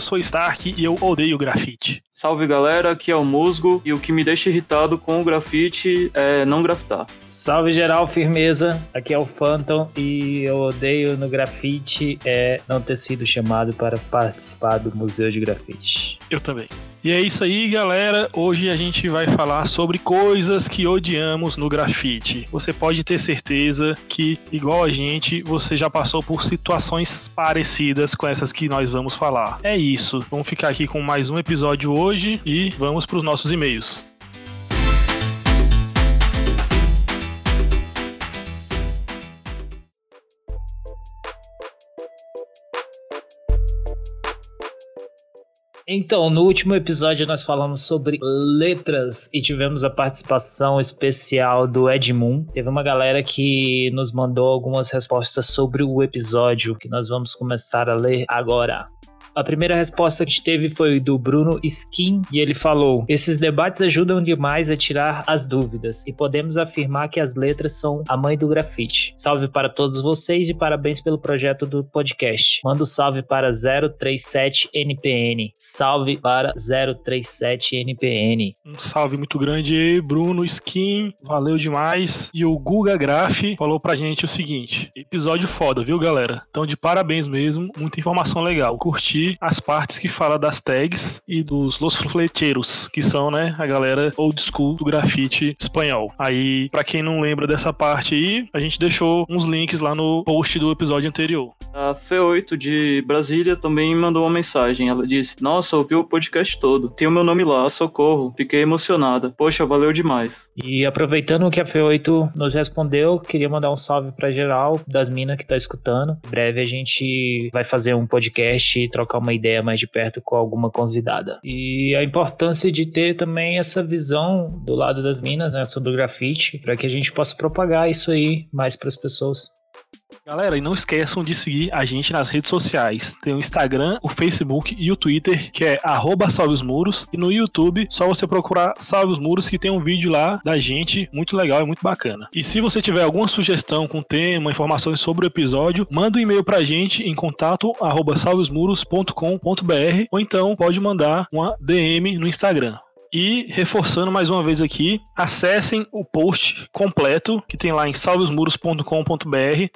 eu sou Stark e eu odeio grafite. Salve galera, aqui é o Musgo e o que me deixa irritado com o grafite é não grafitar. Salve geral, firmeza, aqui é o Phantom e eu odeio no grafite é não ter sido chamado para participar do Museu de Grafite. Eu também. E é isso aí, galera. Hoje a gente vai falar sobre coisas que odiamos no grafite. Você pode ter certeza que, igual a gente, você já passou por situações parecidas com essas que nós vamos falar. É isso. Vamos ficar aqui com mais um episódio hoje e vamos para os nossos e-mails. Então, no último episódio nós falamos sobre letras e tivemos a participação especial do Edmund. Teve uma galera que nos mandou algumas respostas sobre o episódio que nós vamos começar a ler agora. A primeira resposta que teve foi do Bruno Skin e ele falou: Esses debates ajudam demais a tirar as dúvidas e podemos afirmar que as letras são a mãe do grafite. Salve para todos vocês e parabéns pelo projeto do podcast. Manda um salve para 037NPN. Salve para 037NPN. Um salve muito grande Bruno Skin. Valeu demais. E o Guga Graf falou pra gente o seguinte: episódio foda, viu, galera? Então, de parabéns mesmo. Muita informação legal. Curti as partes que fala das tags e dos Los Fleteiros, que são, né, a galera old school do grafite espanhol. Aí, para quem não lembra dessa parte aí, a gente deixou uns links lá no post do episódio anterior. A F8 de Brasília também mandou uma mensagem. Ela disse: Nossa, ouvi o podcast todo. Tem o meu nome lá, socorro. Fiquei emocionada. Poxa, valeu demais. E aproveitando que a F8 nos respondeu, queria mandar um salve pra geral das minas que tá escutando. Em breve a gente vai fazer um podcast e trocar trocar uma ideia mais de perto com alguma convidada. E a importância de ter também essa visão do lado das minas, né, sobre o grafite, para que a gente possa propagar isso aí mais para as pessoas. Galera, e não esqueçam de seguir a gente nas redes sociais. Tem o Instagram, o Facebook e o Twitter, que é Salve os Muros. E no YouTube, só você procurar Salve os Muros, que tem um vídeo lá da gente muito legal e muito bacana. E se você tiver alguma sugestão com tema, informações sobre o episódio, manda um e-mail pra gente em contato salvesmuros.com.br ou então pode mandar uma DM no Instagram. E reforçando mais uma vez aqui, acessem o post completo que tem lá em salvesmuros.com.br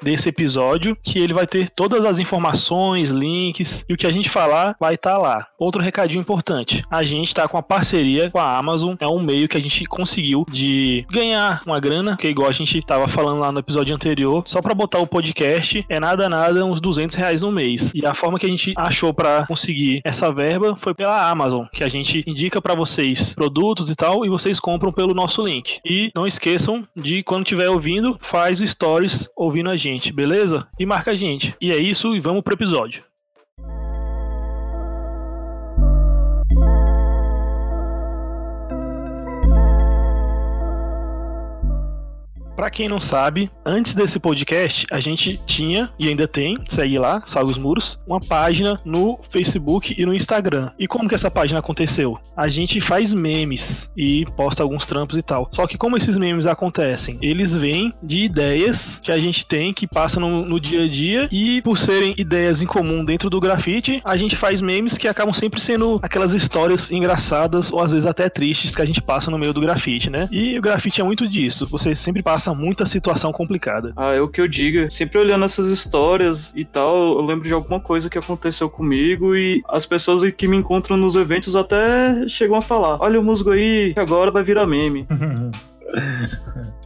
desse episódio, que ele vai ter todas as informações, links e o que a gente falar vai estar tá lá. Outro recadinho importante: a gente está com a parceria com a Amazon, é um meio que a gente conseguiu de ganhar uma grana, que igual a gente estava falando lá no episódio anterior, só para botar o podcast é nada nada uns 200 reais no mês. E a forma que a gente achou para conseguir essa verba foi pela Amazon, que a gente indica para vocês produtos e tal, e vocês compram pelo nosso link. E não esqueçam de, quando estiver ouvindo, faz stories ouvindo a gente, beleza? E marca a gente. E é isso, e vamos pro episódio. Para quem não sabe, antes desse podcast, a gente tinha e ainda tem, segue lá, Salve os Muros, uma página no Facebook e no Instagram. E como que essa página aconteceu? A gente faz memes e posta alguns trampos e tal. Só que como esses memes acontecem? Eles vêm de ideias que a gente tem, que passam no, no dia a dia, e por serem ideias em comum dentro do grafite, a gente faz memes que acabam sempre sendo aquelas histórias engraçadas ou às vezes até tristes que a gente passa no meio do grafite, né? E o grafite é muito disso. Você sempre passa passa muita situação complicada. Ah, é o que eu diga. Sempre olhando essas histórias e tal, eu lembro de alguma coisa que aconteceu comigo e as pessoas que me encontram nos eventos até chegam a falar: olha o musgo aí, que agora vai virar meme.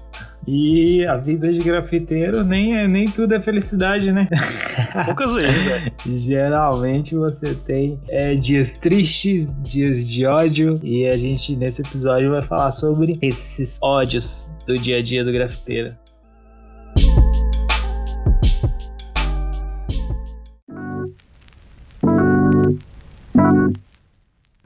E a vida de grafiteiro nem, é, nem tudo é felicidade, né? Poucas vezes, é. Geralmente você tem é, dias tristes, dias de ódio, e a gente nesse episódio vai falar sobre esses ódios do dia a dia do grafiteiro.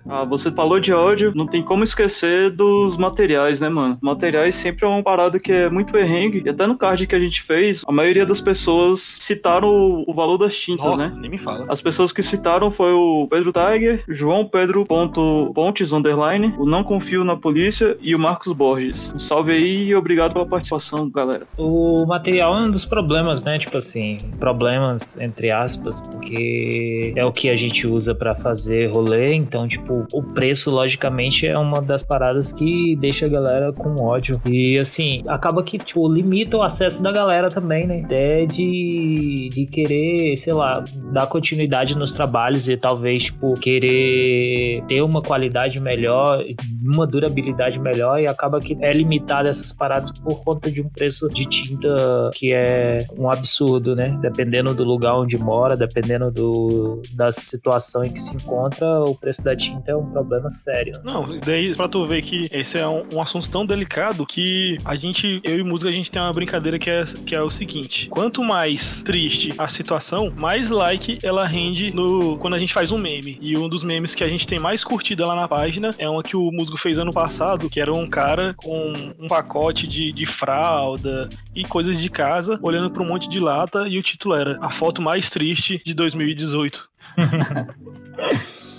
Ah, você falou de ódio, não tem como esquecer dos materiais, né, mano? Materiais sempre é uma parada que é muito errengue. E até no card que a gente fez, a maioria das pessoas citaram o, o valor das tintas, Ó, né? Nem me fala. As pessoas que citaram foi o Pedro Tiger, João Pedro ponto Pontes underline, o Não Confio na Polícia e o Marcos Borges. Um salve aí e obrigado pela participação, galera. O material é um dos problemas, né? Tipo assim, problemas entre aspas, porque é o que a gente usa pra fazer rolê, então, tipo, o preço, logicamente, é uma das paradas que deixa a galera com ódio. E, assim, acaba que, tipo, limita o acesso da galera também, né? Até de, de querer, sei lá, dar continuidade nos trabalhos e talvez, tipo, querer ter uma qualidade melhor, uma durabilidade melhor e acaba que é limitado essas paradas por conta de um preço de tinta que é um absurdo, né? Dependendo do lugar onde mora, dependendo do, da situação em que se encontra, o preço da tinta é um problema sério. Não, daí pra tu ver que esse é um, um assunto tão delicado que a gente, eu e música, a gente tem uma brincadeira que é, que é o seguinte: quanto mais triste a situação, mais like ela rende no, quando a gente faz um meme. E um dos memes que a gente tem mais curtida lá na página é uma que o Musgo fez ano passado, que era um cara com um pacote de, de fralda e coisas de casa, olhando pra um monte de lata, e o título era A Foto Mais Triste de 2018.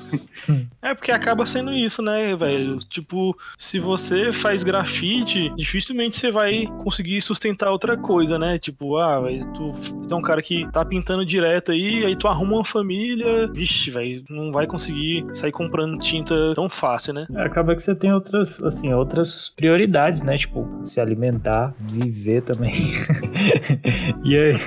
É porque acaba sendo isso, né, velho? Tipo, se você faz grafite, dificilmente você vai conseguir sustentar outra coisa, né? Tipo, ah, velho, tu, tu é um cara que tá pintando direto aí, aí tu arruma uma família, vixe, velho, não vai conseguir sair comprando tinta tão fácil, né? É, Acaba que você tem outras, assim, outras prioridades, né? Tipo, se alimentar, viver também. e aí,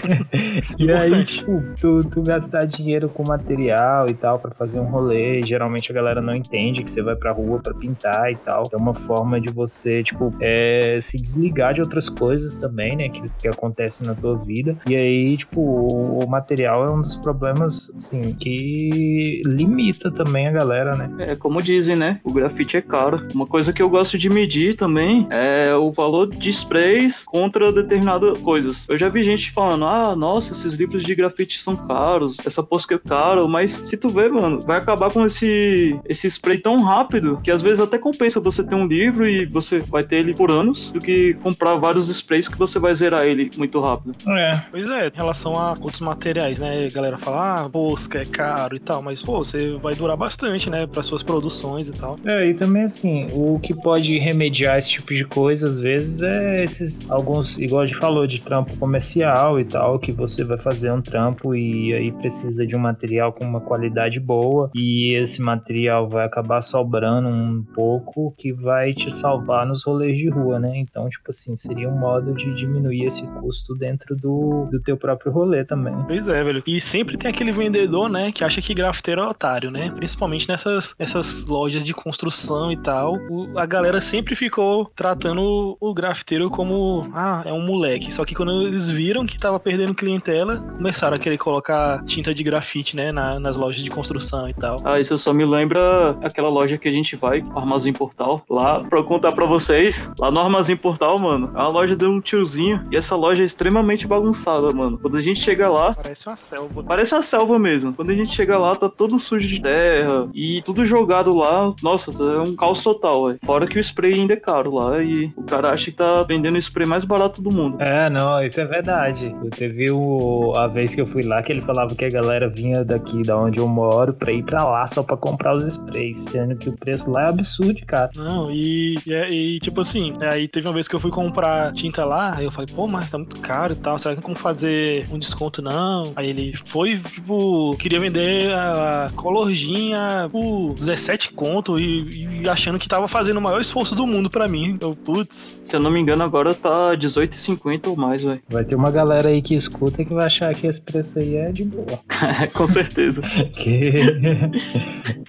e aí tipo, tu, tu gastar dinheiro com material e tal pra fazer um rolê, geralmente a galera não entende que você vai pra rua pra pintar e tal. É uma forma de você, tipo, é, se desligar de outras coisas também, né? Que, que acontecem na tua vida. E aí, tipo, o, o material é um dos problemas, assim, que limita também a galera, né? É, como dizem, né? O grafite é caro. Uma coisa que eu gosto de medir também é o valor de sprays contra determinadas coisas. Eu já vi gente falando, ah, nossa, esses livros de grafite são caros, essa posca é caro, mas se tu ver, mano, vai acabar com esse, esse spray tão rápido que às vezes até compensa você ter um livro e você vai ter ele por anos do que comprar vários sprays que você vai zerar ele muito rápido. É. Pois é, em relação a outros materiais, né? A galera fala, ah, posca é caro e tal, mas, pô, você vai durar bastante, né? Para suas produções e tal. É, e também assim, o que pode remediar esse tipo de coisa, às vezes, é esses alguns, igual a gente falou, de trampo comercial e tal, que você vai fazer um trampo e aí precisa de um material com uma qualidade boa, e esse material vai acabar sobrando um pouco que vai te salvar nos rolês de rua, né? Então, tipo assim, seria um modo de diminuir esse custo dentro do, do teu próprio rolê também. Pois é, velho. E sempre tem aquele vendedor, né, que acha que grafiteiro é otário, né? Principalmente nessas, nessas lojas de construção e tal. O- a galera sempre ficou tratando o, o grafiteiro como, ah, é um moleque. Só que quando eles viram que tava perdendo clientela, começaram a querer colocar tinta de grafite, né, na- nas lojas de construção e tal. Ah, isso só me lembra aquela loja que a gente vai, o Armazém Portal. Lá, pra eu contar pra vocês, lá no Armazém Portal, mano, é uma loja de um tiozinho. E essa loja é extremamente bagunçada, mano. Quando a gente chega lá, Parece uma selva. Parece uma selva mesmo. Quando a gente chega lá, tá todo sujo de terra e tudo jogado lá. Nossa, é um caos total, velho. Fora que o spray ainda é caro lá e o cara acha que tá vendendo o spray mais barato do mundo. É, não, isso é verdade. Eu teve o, a vez que eu fui lá que ele falava que a galera vinha daqui, da onde eu moro, pra ir pra lá só pra comprar os sprays, sendo que o preço lá é absurdo, cara. Não, e, e, e, tipo assim, aí teve uma vez que eu fui comprar tinta lá, aí eu falei, pô, mas tá muito caro e tal, será que não como fazer um desconto não? Aí ele foi, tipo, queria vender a colorginha por 17 conto e, e achando que tava fazendo o maior esforço do mundo pra mim. Eu, putz, Se eu não me engano, agora tá R$18,50 ou mais, velho. Vai ter uma galera aí que escuta que vai achar que esse preço aí é de boa. Com certeza. Porque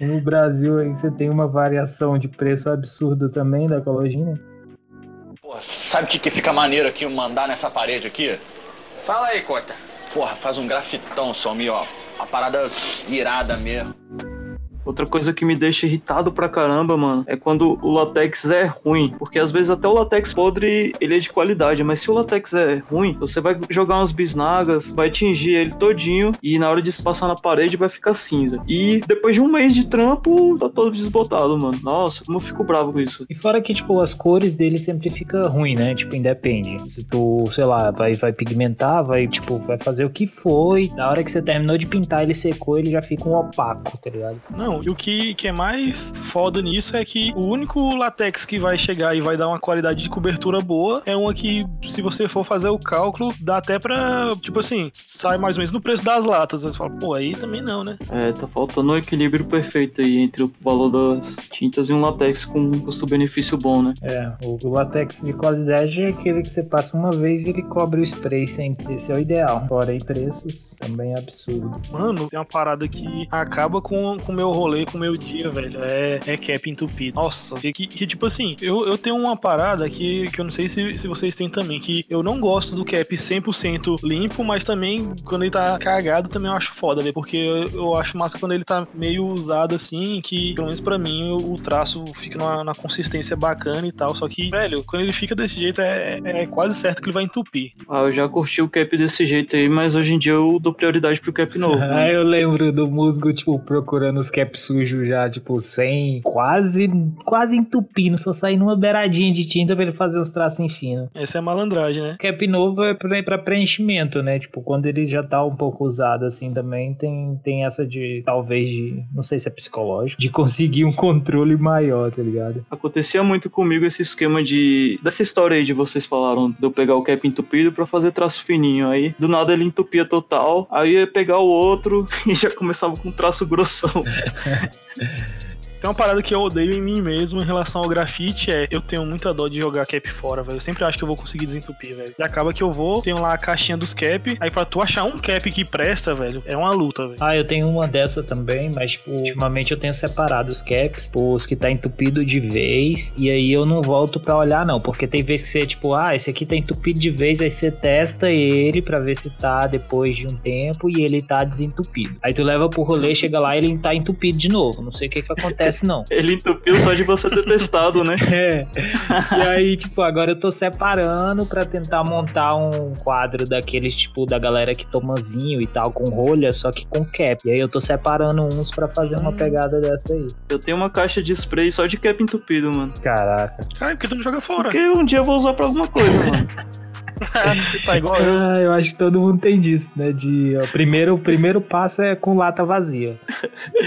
no Brasil aí você tem uma variação de preço absurdo também da cologina. Porra, sabe o que, que fica maneiro aqui mandar nessa parede aqui? Fala aí, Cota. Porra, faz um grafitão, Somi, ó. A parada irada mesmo. Outra coisa que me deixa irritado pra caramba, mano, é quando o latex é ruim. Porque às vezes até o latex podre, ele é de qualidade, mas se o latex é ruim, você vai jogar umas bisnagas, vai tingir ele todinho e na hora de se passar na parede vai ficar cinza. E depois de um mês de trampo, tá todo desbotado, mano. Nossa, como eu fico bravo com isso. E fora que, tipo, as cores dele sempre fica ruim, né? Tipo, independe. Se tu, sei lá, vai, vai pigmentar, vai, tipo, vai fazer o que foi. Na hora que você terminou de pintar, ele secou, ele já fica um opaco, tá ligado? Não, e o que, que é mais foda nisso é que o único latex que vai chegar e vai dar uma qualidade de cobertura boa é uma que, se você for fazer o cálculo, dá até pra, tipo assim, sai mais ou menos no preço das latas. Você fala, pô, aí também não, né? É, tá faltando um equilíbrio perfeito aí entre o valor das tintas e um latex com um custo-benefício bom, né? É, o, o latex de qualidade é aquele que você passa uma vez e ele cobre o spray sempre. Esse é o ideal. Fora aí preços, também é absurdo. Mano, tem uma parada que acaba com o meu rolê, com o meu dia, velho. É, é cap entupido. Nossa, que, que tipo assim, eu, eu tenho uma parada que, que eu não sei se, se vocês têm também, que eu não gosto do cap 100% limpo, mas também quando ele tá cagado também eu acho foda, velho. Porque eu, eu acho massa quando ele tá meio usado assim, que pelo menos pra mim o, o traço fica numa, numa consistência bacana e tal. Só que, velho, quando ele fica desse jeito é, é quase certo que ele vai entupir. Ah, eu já curti o cap desse jeito aí, mas hoje em dia eu dou prioridade pro cap novo. Ah, né? eu lembro do musgo, tipo, procurando os caps sujos já, tipo, sem. Quase. Quase entupindo, só saindo uma beiradinha de tinta pra ele fazer uns traços finos. Essa é a malandragem, né? Cap novo é pra, pra preenchimento, né? Tipo, quando ele já tá um pouco usado assim também, tem, tem essa de. Talvez de. Não sei se é psicológico, de conseguir um controle maior, tá ligado? Acontecia muito comigo esse esquema de. dessa história aí de vocês falaram, de eu pegar o cap entupido pra fazer traço fininho. Aí do nada ele entupia total, aí ia pegar o outro e já começava com um traço grossão. Yeah. Tem uma parada que eu odeio em mim mesmo em relação ao grafite é eu tenho muita dó de jogar cap fora, velho. Eu sempre acho que eu vou conseguir desentupir, velho. E acaba que eu vou, tenho lá a caixinha dos cap, aí pra tu achar um cap que presta, velho, é uma luta, velho. Ah, eu tenho uma dessa também, mas tipo, ultimamente eu tenho separado os caps, os que tá entupido de vez, e aí eu não volto pra olhar não, porque tem vezes que você, tipo, ah, esse aqui tá entupido de vez, aí você testa ele pra ver se tá depois de um tempo e ele tá desentupido. Aí tu leva pro rolê, chega lá e ele tá entupido de novo. Não sei o que que acontece não. Ele entupiu só de você ter testado, né? É. E aí, tipo, agora eu tô separando pra tentar montar um quadro daqueles, tipo, da galera que toma vinho e tal, com rolha, só que com cap. E aí eu tô separando uns pra fazer uma Hum. pegada dessa aí. Eu tenho uma caixa de spray só de cap entupido, mano. Caraca. Cara, por que tu não joga fora? Porque um dia eu vou usar pra alguma coisa, mano. tá igual eu. Ah, eu acho que todo mundo tem disso, né? De, ó, primeiro, o primeiro passo é com lata vazia.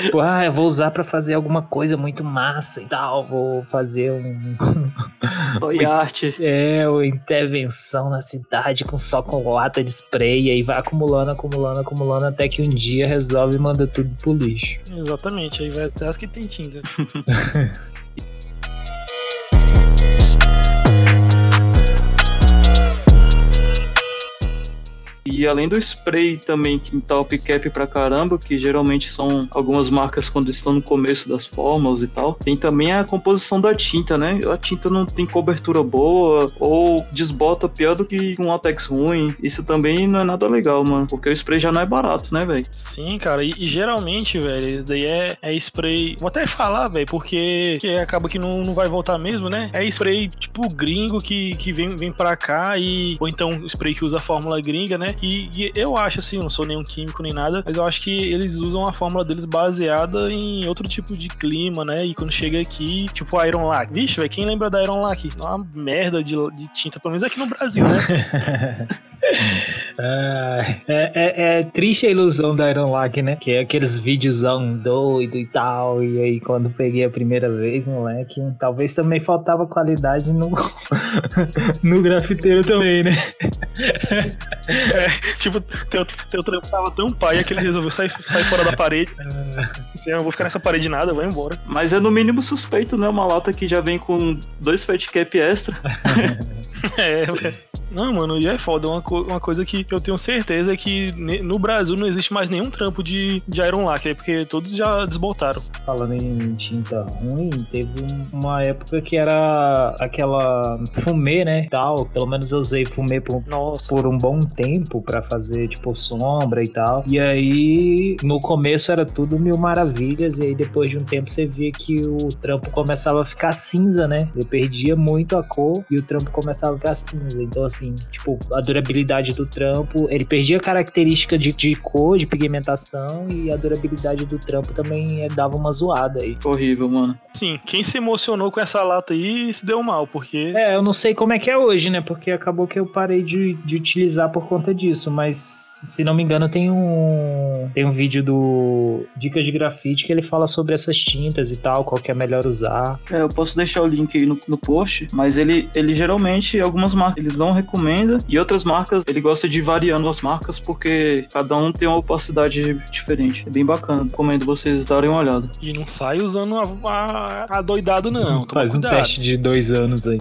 tipo, ah, eu vou usar pra fazer alguma coisa muito massa e tal. Vou fazer um. Toy art. É, uma intervenção na cidade com só com lata de spray. E aí vai acumulando, acumulando, acumulando, até que um dia resolve e manda tudo pro lixo. Exatamente, aí vai até as que tem tinta. E além do spray também que top cap pra caramba, que geralmente são algumas marcas quando estão no começo das fórmulas e tal, tem também a composição da tinta, né? A tinta não tem cobertura boa ou desbota pior do que um latex ruim. Isso também não é nada legal, mano, porque o spray já não é barato, né, velho? Sim, cara, e, e geralmente, velho, daí é, é spray. Vou até falar, velho, porque que acaba que não, não vai voltar mesmo, né? É spray tipo gringo que, que vem, vem pra cá e. Ou então spray que usa a fórmula gringa, né? E, e eu acho assim, eu não sou nenhum químico nem nada, mas eu acho que eles usam a fórmula deles baseada em outro tipo de clima, né? E quando chega aqui, tipo a Iron Lac. Vixe, velho, quem lembra da Iron Lac? É uma merda de, de tinta, pelo menos aqui no Brasil, né? Ah, é, é- é triste a ilusão da Iron Lac, né? Que é aqueles videozão doido e tal. E aí, quando peguei a primeira vez, moleque, talvez também faltava qualidade no, no grafiteiro também, né? Tipo, teu, teu trampo tava tão pai que ele resolveu sair, sair fora da parede. Assim, eu vou ficar nessa parede nada, eu vou embora. Mas é no mínimo suspeito, né? Uma lata que já vem com dois fat cap extra. É, velho. Não, mano, e é foda. Uma, co- uma coisa que eu tenho certeza é que no Brasil não existe mais nenhum trampo de, de Iron Lacquer, porque todos já desbotaram. Falando em tinta ruim, teve um- uma época que era aquela fumê, né? Tal. Pelo menos eu usei fumê por, Nossa. Por um bom tempo pra fazer, tipo, sombra e tal. E aí, no começo era tudo mil maravilhas, e aí depois de um tempo você via que o trampo começava a ficar cinza, né? Eu perdia muito a cor e o trampo começava a ficar cinza. Então, assim, tipo, a durabilidade do trampo, ele perdia a característica de, de cor, de pigmentação, e a durabilidade do trampo também eh, dava uma zoada aí. Horrível, mano. Sim, quem se emocionou com essa lata aí se deu mal, porque. É, eu não sei como é que é hoje, né? Porque acabou que eu parei de, de utilizar por conta disso, mas se não me engano tem um tem um vídeo do Dicas de Grafite que ele fala sobre essas tintas e tal, qual que é melhor usar. É, eu posso deixar o link aí no, no post, mas ele, ele geralmente, algumas marcas ele não recomenda e outras marcas ele gosta de ir variando as marcas porque cada um tem uma opacidade diferente. É bem bacana. Recomendo vocês darem uma olhada. E não sai usando a, a, a doidado, não. Faz um teste de dois anos aí.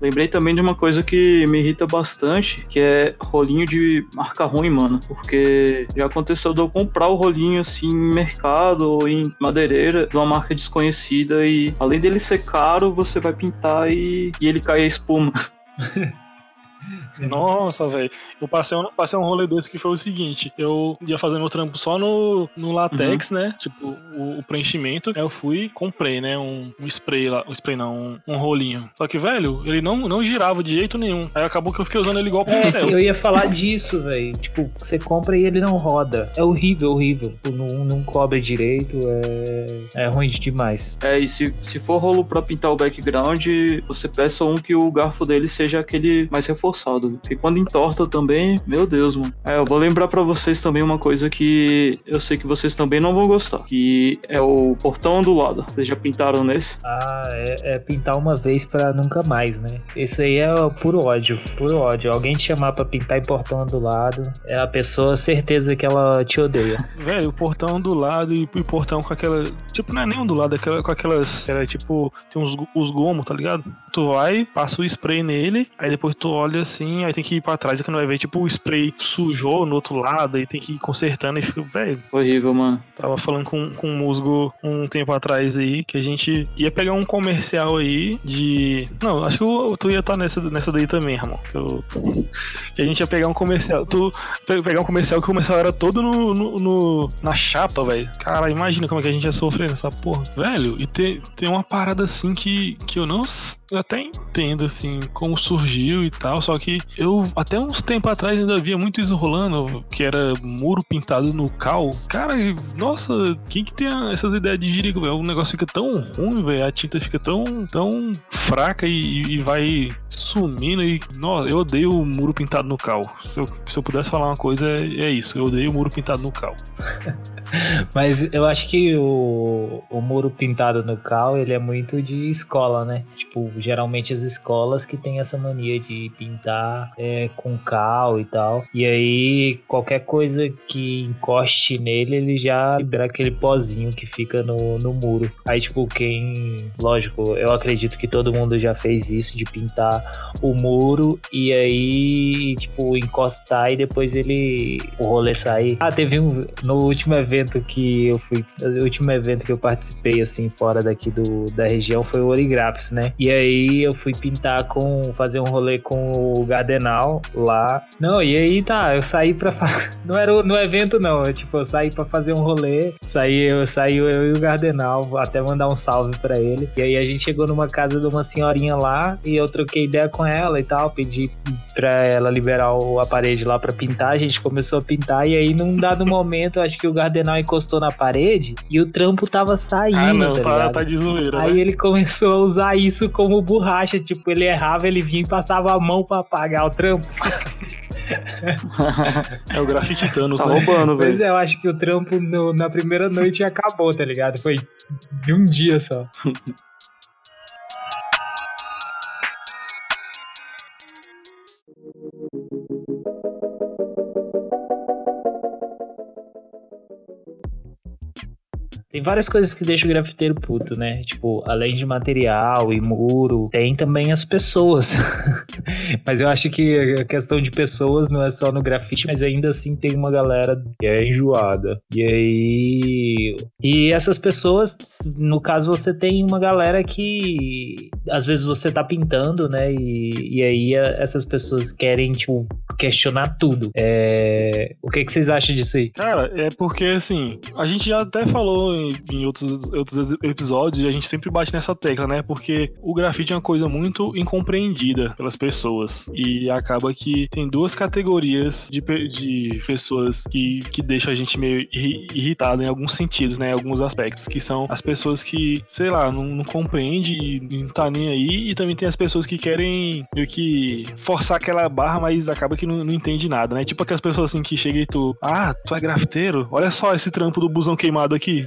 Lembrei também de uma coisa que me irrita bastante, que é rolinho de marca ruim, mano. Porque já aconteceu de eu comprar o rolinho assim em mercado ou em madeireira de uma marca desconhecida e além dele ser caro, você vai pintar e, e ele cai a espuma. Nossa, velho. Eu passei um, passei um rolê desse que foi o seguinte: eu ia fazer meu trampo só no, no latex, né? Tipo, o, o preenchimento. Aí eu fui comprei, né? Um, um spray lá. Um spray não, um, um rolinho. Só que, velho, ele não, não girava de jeito nenhum. Aí acabou que eu fiquei usando ele igual É, pincel. eu ia falar disso, velho. Tipo, você compra e ele não roda. É horrível, horrível. Tipo, Não, não cobre direito, é, é ruim demais. É, e se, se for rolo pra pintar o background, você peça um que o garfo dele seja aquele mais reforçado. Porque quando entorta também, meu Deus, mano. É, eu vou lembrar pra vocês também uma coisa que eu sei que vocês também não vão gostar. Que é o portão ondulado. Vocês já pintaram nesse? Ah, é, é pintar uma vez pra nunca mais, né? Isso aí é puro ódio, puro ódio. Alguém te chamar pra pintar em portão do lado, é a pessoa certeza que ela te odeia. Velho, o portão do lado e o portão com aquela. Tipo, não é nem um do lado, é aquela, com aquelas. Era tipo, tem uns os gomos, tá ligado? Tu vai, passa o spray nele, aí depois tu olha assim, aí tem que ir pra trás, que não vai ver, tipo, o spray sujou no outro lado, aí tem que ir consertando e fica, velho. Horrível, mano. Tava falando com, com um musgo um tempo atrás aí, que a gente ia pegar um comercial aí de. Não, acho que o- tu ia estar nessa, nessa daí também, Ramon. Que, eu- que a gente ia pegar um comercial. Tu pe- pegar um comercial que o comercial era todo no, no- no- na chapa, velho. Cara, imagina como é que a gente ia sofrer nessa porra. Velho, e tem, tem uma parada assim que, que eu não. Eu até entendo, assim, como surgiu e tal, só que eu, até uns tempos atrás, ainda via muito isso rolando, que era muro pintado no cal. Cara, nossa, quem que tem essas ideias de jirico, velho? O negócio fica tão ruim, velho, a tinta fica tão, tão fraca e, e vai sumindo e, nossa, eu odeio o muro pintado no cal. Se eu, se eu pudesse falar uma coisa, é, é isso, eu odeio o muro pintado no cal. Mas eu acho que o, o muro pintado no cal, ele é muito de escola, né? Tipo, geralmente as escolas que tem essa mania de pintar é, com cal e tal. E aí, qualquer coisa que encoste nele, ele já libera aquele pozinho que fica no, no muro. Aí, tipo, quem... Lógico, eu acredito que todo mundo já fez isso, de pintar o muro e aí, tipo, encostar e depois ele... o rolê sair. Ah, teve um... No último evento que eu fui... O último evento que eu participei, assim, fora daqui do, da região foi o Origraphs, né? E aí eu fui pintar com... Fazer um rolê com o Lá. Não, e aí tá, eu saí pra... Não era no evento, não. Eu, tipo, eu saí pra fazer um rolê. Saí, eu, saí eu e o Gardenal, até mandar um salve pra ele. E aí a gente chegou numa casa de uma senhorinha lá e eu troquei ideia com ela e tal, pedi pra ela liberar o, a parede lá pra pintar, a gente começou a pintar e aí num dado momento, acho que o Gardenal encostou na parede e o trampo tava saindo, Ah, não, tá ligado? tá de zoeira, Aí né? ele começou a usar isso como borracha, tipo, ele errava, ele vinha e passava a mão pra apagar o trampo. É o grafite Thanos, Tá né? roubando, Pois velho. é, eu acho que o trampo no- na primeira noite acabou, tá ligado? Foi de um dia só. Tem várias coisas que deixam o grafiteiro puto, né? Tipo, além de material e muro, tem também as pessoas. mas eu acho que a questão de pessoas não é só no grafite, mas ainda assim tem uma galera que é enjoada. E aí. E essas pessoas, no caso, você tem uma galera que às vezes você tá pintando, né? E, e aí essas pessoas querem, tipo, questionar tudo. É... O que, que vocês acham disso aí? Cara, é porque assim, a gente já até falou em, outros, outros episódios a gente sempre bate nessa tecla, né? Porque o grafite é uma coisa muito incompreendida pelas pessoas. E acaba que tem duas categorias de, de pessoas que, que deixam a gente meio irritado em alguns sentidos, né? Em alguns aspectos. Que são as pessoas que, sei lá, não, não compreende e não tá nem aí. E também tem as pessoas que querem meio que forçar aquela barra, mas acaba que não, não entende nada, né? Tipo aquelas pessoas assim que chegam e tu, ah, tu é grafiteiro? Olha só esse trampo do busão queimado aqui.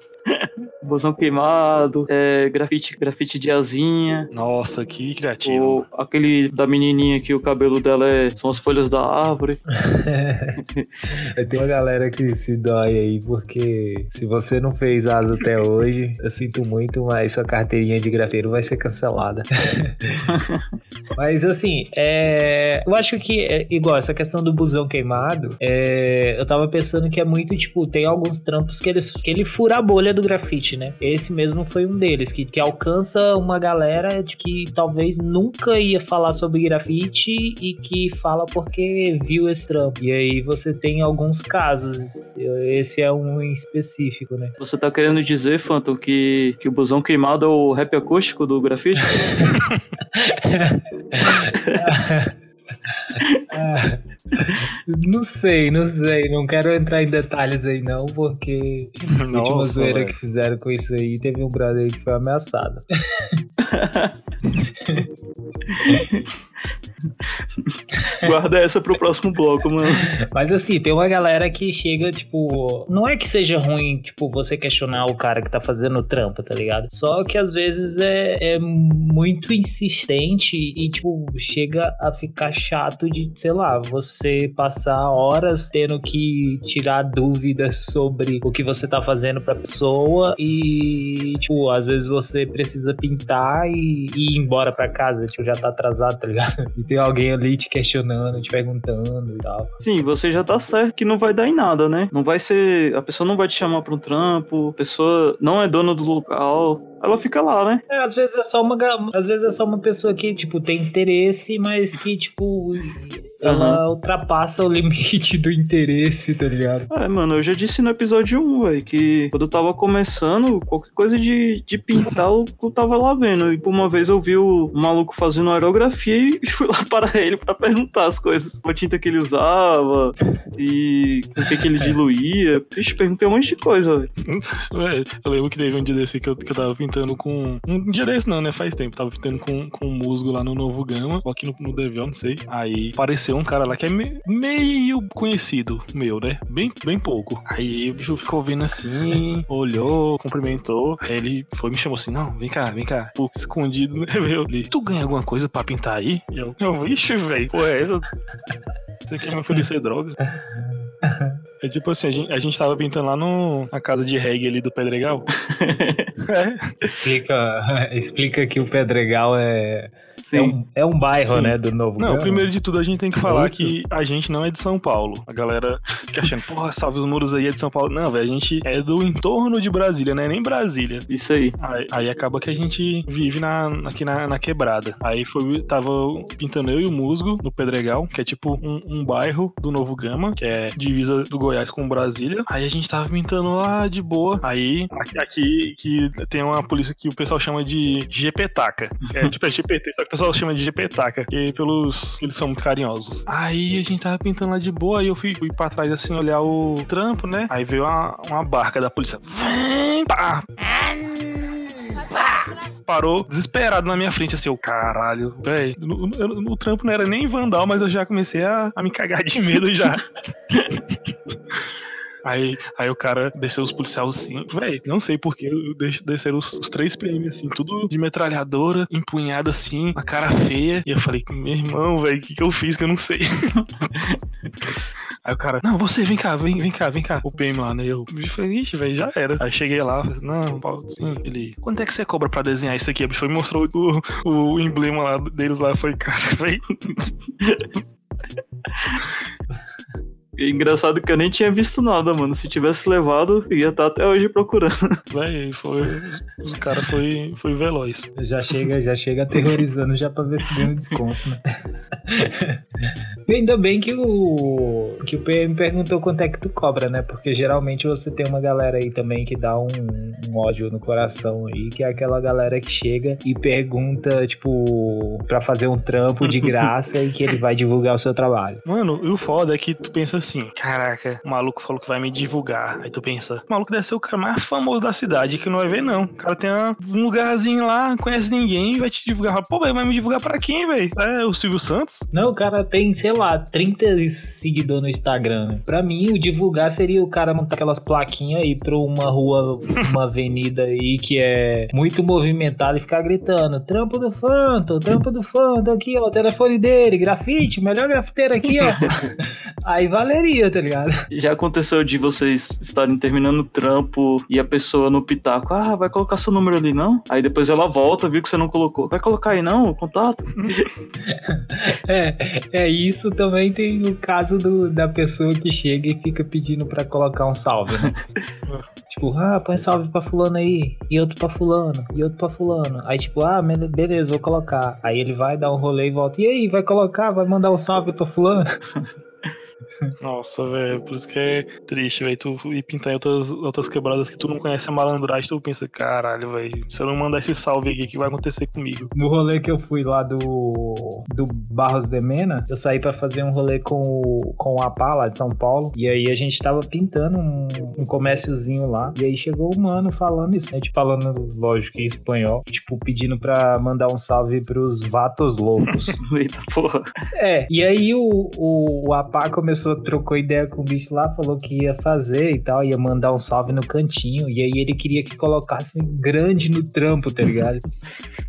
Bosão queimado, é, grafite, grafite de asinha. Nossa, que criativo. Ou aquele da menininha que o cabelo dela é, são as folhas da árvore. Tem uma galera que se dói aí, porque se você não fez asa até hoje, eu sinto muito, mas sua carteirinha de grafeiro vai ser cancelada. mas assim, é, eu acho que, é, igual essa questão do busão queimado, é, eu tava pensando que é muito, tipo, tem alguns trampos que, eles, que ele fura a bolha do grafite, né? Esse mesmo foi um deles, que, que alcança uma galera de que talvez nunca ia falar sobre grafite e que fala porque viu esse trampo. E aí você tem alguns casos, esse é um em específico, né? Você tá querendo dizer, Phantom, que, que o busão queimado é o rap acústico do grafite? ah, não sei, não sei. Não quero entrar em detalhes aí, não, porque a última zoeira que fizeram com isso aí, teve um brother aí que foi ameaçado. Guarda essa pro próximo bloco, mano. Mas assim, tem uma galera que chega, tipo. Não é que seja ruim, tipo, você questionar o cara que tá fazendo trampo, tá ligado? Só que às vezes é, é muito insistente e, tipo, chega a ficar chato de, sei lá, você passar horas tendo que tirar dúvidas sobre o que você tá fazendo pra pessoa e, tipo, às vezes você precisa pintar e, e ir embora pra casa, tipo, já tá atrasado, tá ligado? E tem alguém ali te questionando, te perguntando e tal. Sim, você já tá certo que não vai dar em nada, né? Não vai ser. A pessoa não vai te chamar pra um trampo, a pessoa não é dona do local ela fica lá, né? É, às vezes é só uma às vezes é só uma pessoa que tipo tem interesse, mas que tipo ela uhum. ultrapassa o limite do interesse, tá ligado? É, mano, eu já disse no episódio 1, velho, que quando eu tava começando, qualquer coisa de, de pintar, eu, eu tava lá vendo. E por uma vez eu vi o maluco fazendo aerografia e fui lá para ele para perguntar as coisas. A tinta que ele usava e o que, que ele diluía. Vixe, perguntei um monte de coisa, velho. Eu lembro que teve um dia desse que eu, que eu tava pintando com. Um dia desse não, né? Faz tempo. Tava pintando com, com um musgo lá no Novo Gama, ou aqui no, no não sei. Aí apareceu um cara lá que é me, meio conhecido meu, né? Bem, bem pouco. Aí o bicho ficou vendo assim, olhou, cumprimentou. Aí ele foi me chamou assim: Não, vem cá, vem cá. Pô, escondido, né, meu? Ele, tu ganha alguma coisa pra pintar aí? E eu, eu ixi, velho, pô, é essa? Você quer me oferecer droga? É tipo assim, a gente, a gente tava pintando lá no, na casa de reggae ali do Pedregal. é. Explica, explica que o Pedregal é Sim. É um, é um bairro, Sim. né, do Novo Não, Gama. primeiro de tudo a gente tem que falar Nossa. que a gente não é de São Paulo. A galera fica achando, porra, salve os muros aí é de São Paulo. Não, velho, a gente é do entorno de Brasília, né? Nem Brasília. Isso aí. Aí, aí acaba que a gente vive na, aqui na, na, quebrada. Aí foi, tava pintando eu e o Musgo no Pedregal, que é tipo um, um bairro do Novo Gama, que é divisa do Goiás com Brasília. Aí a gente tava pintando lá de boa. Aí aqui, aqui que tem uma polícia que o pessoal chama de GPTaca. É tipo é GPT, só que pessoal chama de GPTaca, que pelos. eles são muito carinhosos. Aí a gente tava pintando lá de boa, aí eu fui, fui pra trás assim olhar o trampo, né? Aí veio uma, uma barca da polícia. Vem, pá! Parou desesperado na minha frente, assim, o caralho, velho. O trampo não era nem vandal, mas eu já comecei a, a me cagar de medo já. Aí, aí o cara desceu os policiais assim, velho, não sei porque desceram os, os três PM assim, tudo de metralhadora, empunhado assim, a cara feia. E eu falei, meu irmão, velho, o que, que eu fiz que eu não sei? Aí o cara, não, você, vem cá, vem, vem cá, vem cá. O PM lá, né? Eu falei, ixi, velho, já era. Aí cheguei lá, falei, não, Paulo, sim. Ele, quanto é que você cobra pra desenhar isso aqui? A bicho foi mostrou o, o emblema lá deles lá. Foi, cara, velho. É engraçado que eu nem tinha visto nada, mano. Se tivesse levado, ia estar até hoje procurando. Véi, foi. Os caras foi, foi veloz. Já chega, já chega aterrorizando já pra ver se ganha um desconto, né? e ainda bem que o. que o PM perguntou quanto é que tu cobra, né? Porque geralmente você tem uma galera aí também que dá um, um ódio no coração aí, que é aquela galera que chega e pergunta, tipo, pra fazer um trampo de graça e que ele vai divulgar o seu trabalho. Mano, e o foda é que tu pensa assim, caraca, o maluco falou que vai me divulgar. Aí tu pensa, o maluco deve ser o cara mais famoso da cidade, que não vai ver, não. O cara tem um lugarzinho lá, não conhece ninguém, vai te divulgar. Pô, vai me divulgar pra quem, velho? É o Silvio Santos? Não, o cara tem, sei lá, 30 seguidores no Instagram. Né? Pra mim, o divulgar seria o cara montar aquelas plaquinhas aí pra uma rua, uma avenida aí que é muito movimentada e ficar gritando: trampo do Fanto, trampo do Fanto aqui, ó, o telefone dele, grafite, melhor grafiteiro aqui, ó. aí valeria, tá ligado? Já aconteceu de vocês estarem terminando o trampo e a pessoa no pitaco, ah, vai colocar seu número ali, não? Aí depois ela volta, viu que você não colocou. Vai colocar aí, não? O contato? é, é, isso também tem o caso do, da pessoa que chega e fica pedindo pra colocar um salve, né? tipo, ah, põe salve pra fulano aí, e outro pra fulano, e outro pra fulano. Aí, tipo, ah, beleza, vou colocar. Aí ele vai dar um rolê e volta. E aí, vai colocar? Vai mandar um salve pra fulano? Nossa, velho, por isso que é triste, velho. Tu ir pintar em outras, outras quebradas que tu não conhece a malandragem, tu pensa, caralho, velho, se eu não mandar esse salve aqui, o que vai acontecer comigo? No rolê que eu fui lá do, do Barros de Mena, eu saí para fazer um rolê com o, com o APA lá de São Paulo, e aí a gente tava pintando um, um comérciozinho lá, e aí chegou o mano falando isso, a gente falando, lógico, em espanhol, tipo, pedindo pra mandar um salve pros vatos loucos. Eita porra. É, e aí o, o, o APA começou trocou ideia com o bicho lá, falou que ia fazer e tal, ia mandar um salve no cantinho. E aí ele queria que colocasse grande no trampo, tá ligado?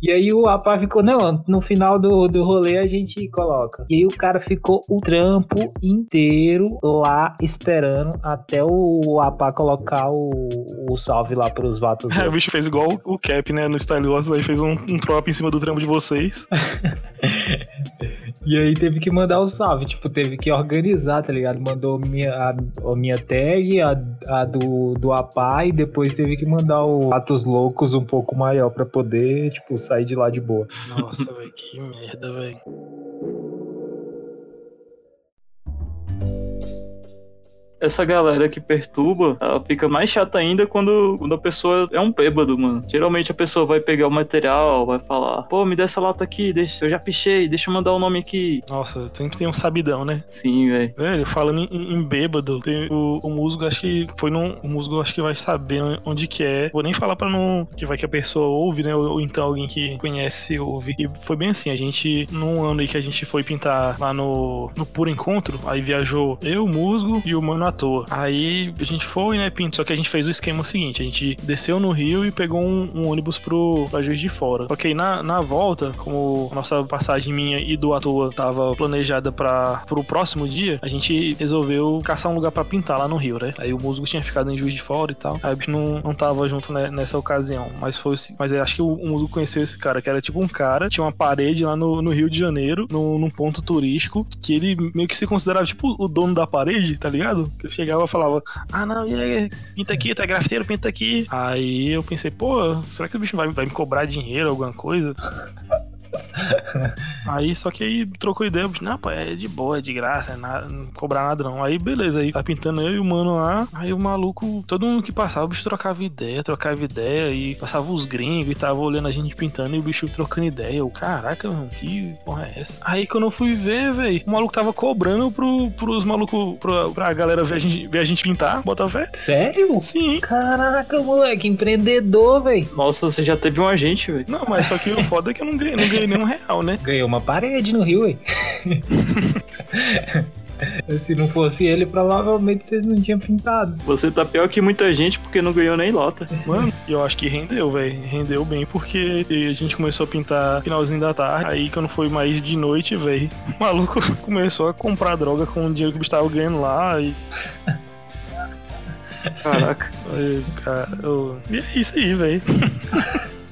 e aí o rapaz ficou, não, no final do, do rolê a gente coloca. E aí o cara ficou o trampo inteiro lá esperando até o APA colocar o, o salve lá pros vatos. É, o bicho fez igual o Cap, né, no Style Wars, aí fez um, um drop em cima do trampo de vocês. e aí teve que mandar o salve, tipo, teve que organizar, tá ligado? Mandou minha, a, a minha tag, a, a do, do APA, e depois teve que mandar o Atos Loucos um pouco maior pra poder, tipo, sair de lá de boa. Nossa, velho, que merda, velho. Essa galera que perturba, ela fica mais chata ainda quando, quando a pessoa é um bêbado, mano. Geralmente a pessoa vai pegar o material, vai falar, pô, me dá essa lata aqui, deixa, eu já pichei, deixa eu mandar o um nome aqui. Nossa, sempre tem um sabidão, né? Sim, velho. Velho, falando em, em bêbado, tem o, o musgo, acho que foi num. O musgo acho que vai saber onde que é. Vou nem falar pra não. Que vai que a pessoa ouve, né? Ou, ou então alguém que conhece ouve. E foi bem assim, a gente, num ano aí que a gente foi pintar lá no, no Puro Encontro, aí viajou eu, o musgo e o mano toa. Aí a gente foi, né, Pinto? Só que a gente fez o esquema seguinte: a gente desceu no Rio e pegou um, um ônibus pro, pra Juiz de Fora. Ok, na, na volta, como nossa passagem minha e do à toa tava planejada para pro próximo dia, a gente resolveu caçar um lugar para pintar lá no Rio, né? Aí o músico tinha ficado em Juiz de Fora e tal. Aí a gente não, não tava junto né, nessa ocasião. Mas foi mas acho que o, o músico conheceu esse cara, que era tipo um cara, tinha uma parede lá no, no Rio de Janeiro, no, num ponto turístico, que ele meio que se considerava tipo o dono da parede, tá ligado? Ele chegava e falava, ah não, e aí, pinta aqui, é grafiteiro, pinta aqui. Aí eu pensei, pô, será que o bicho vai, vai me cobrar dinheiro, alguma coisa? aí, só que aí trocou ideia, não, pô, é de boa, é de graça, é nada, não cobrar nada não. Aí, beleza, aí tá pintando eu e o mano lá, aí o maluco, todo mundo que passava, o bicho trocava ideia, trocava ideia, e passava os gringos e tava olhando a gente pintando e o bicho trocando ideia. Eu, caraca, mano, que porra é essa? Aí quando eu fui ver, velho, o maluco tava cobrando pro, pros malucos, pra, pra galera ver a, gente, ver a gente pintar, bota fé. Sério? Sim. Caraca, moleque, empreendedor, velho. Nossa, você já teve um agente, velho. Não, mas só que o foda é que eu não ganhei, não ganhei nenhum real, né? Ganhou uma parede no Rio, ué. Se não fosse ele, provavelmente vocês não tinham pintado. Você tá pior que muita gente porque não ganhou nem lota. Mano, eu acho que rendeu, velho. Rendeu bem porque a gente começou a pintar finalzinho da tarde. Aí quando foi mais de noite, velho, o maluco começou a comprar droga com o dinheiro que o bicho tava ganhando lá. E, Caraca. aí, cara, eu... e é isso aí, velho.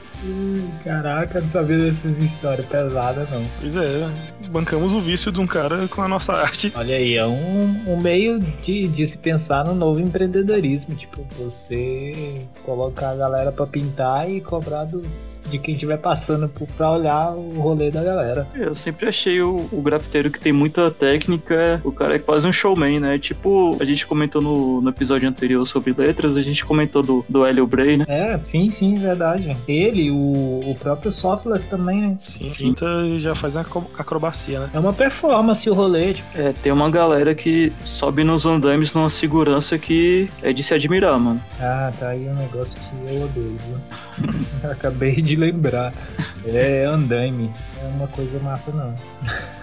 Caraca, não sabia dessas histórias pesadas, não. Pois é, bancamos o vício de um cara com a nossa arte. Olha aí, é um, um meio de, de se pensar no novo empreendedorismo. Tipo, você colocar a galera pra pintar e cobrar dos, de quem estiver passando por- pra olhar o rolê da galera. Eu sempre achei o, o grafiteiro que tem muita técnica, o cara é quase um showman, né? Tipo, a gente comentou no, no episódio anterior sobre letras, a gente comentou do, do Hélio Bray, né? É, sim, sim, verdade. Ele, o, o próprio Softless também, né? Sim, pinta e já faz uma acro- né? É uma performance o rolê, tipo. É, tem uma galera que sobe nos andames numa segurança que é de se admirar, mano. Ah, tá aí um negócio que eu odeio? Acabei de lembrar. É andaime. É uma coisa massa, não.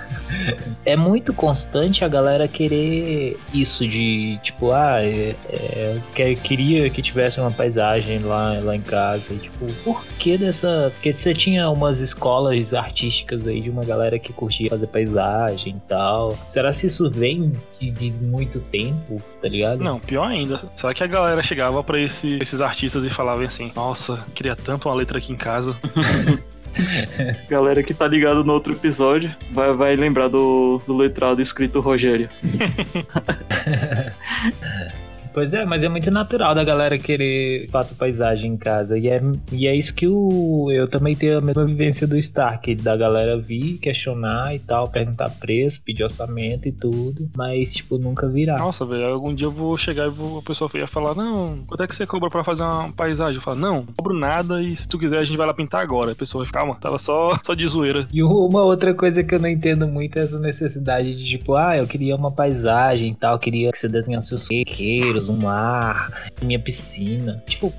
É muito constante a galera querer isso de tipo, ah, é, é, que- queria que tivesse uma paisagem lá, lá em casa. E, tipo, por que dessa. Porque você tinha umas escolas artísticas aí de uma galera que curtia fazer paisagem e tal. Será se isso vem de, de muito tempo, tá ligado? Não, pior ainda. Será que a galera chegava pra esse- esses artistas e falava assim: Nossa, queria tanto uma letra aqui em casa. Galera que tá ligado no outro episódio vai, vai lembrar do, do letrado escrito Rogério. Pois é, mas é muito natural da galera querer que faça paisagem em casa. E é, e é isso que o, eu também tenho a mesma vivência do Stark, da galera vir, questionar e tal, perguntar preço, pedir orçamento e tudo, mas, tipo, nunca virar. Nossa, velho, algum dia eu vou chegar e vou, a pessoa ia falar: Não, quanto é que você cobra pra fazer uma paisagem? Eu falo: Não, não cobro nada e se tu quiser a gente vai lá pintar agora. A pessoa vai ficar, calma, tava só, só de zoeira. E uma outra coisa que eu não entendo muito é essa necessidade de, tipo, ah, eu queria uma paisagem e tal, queria que você desenhasse os queiros, um mar, minha piscina. Tipo,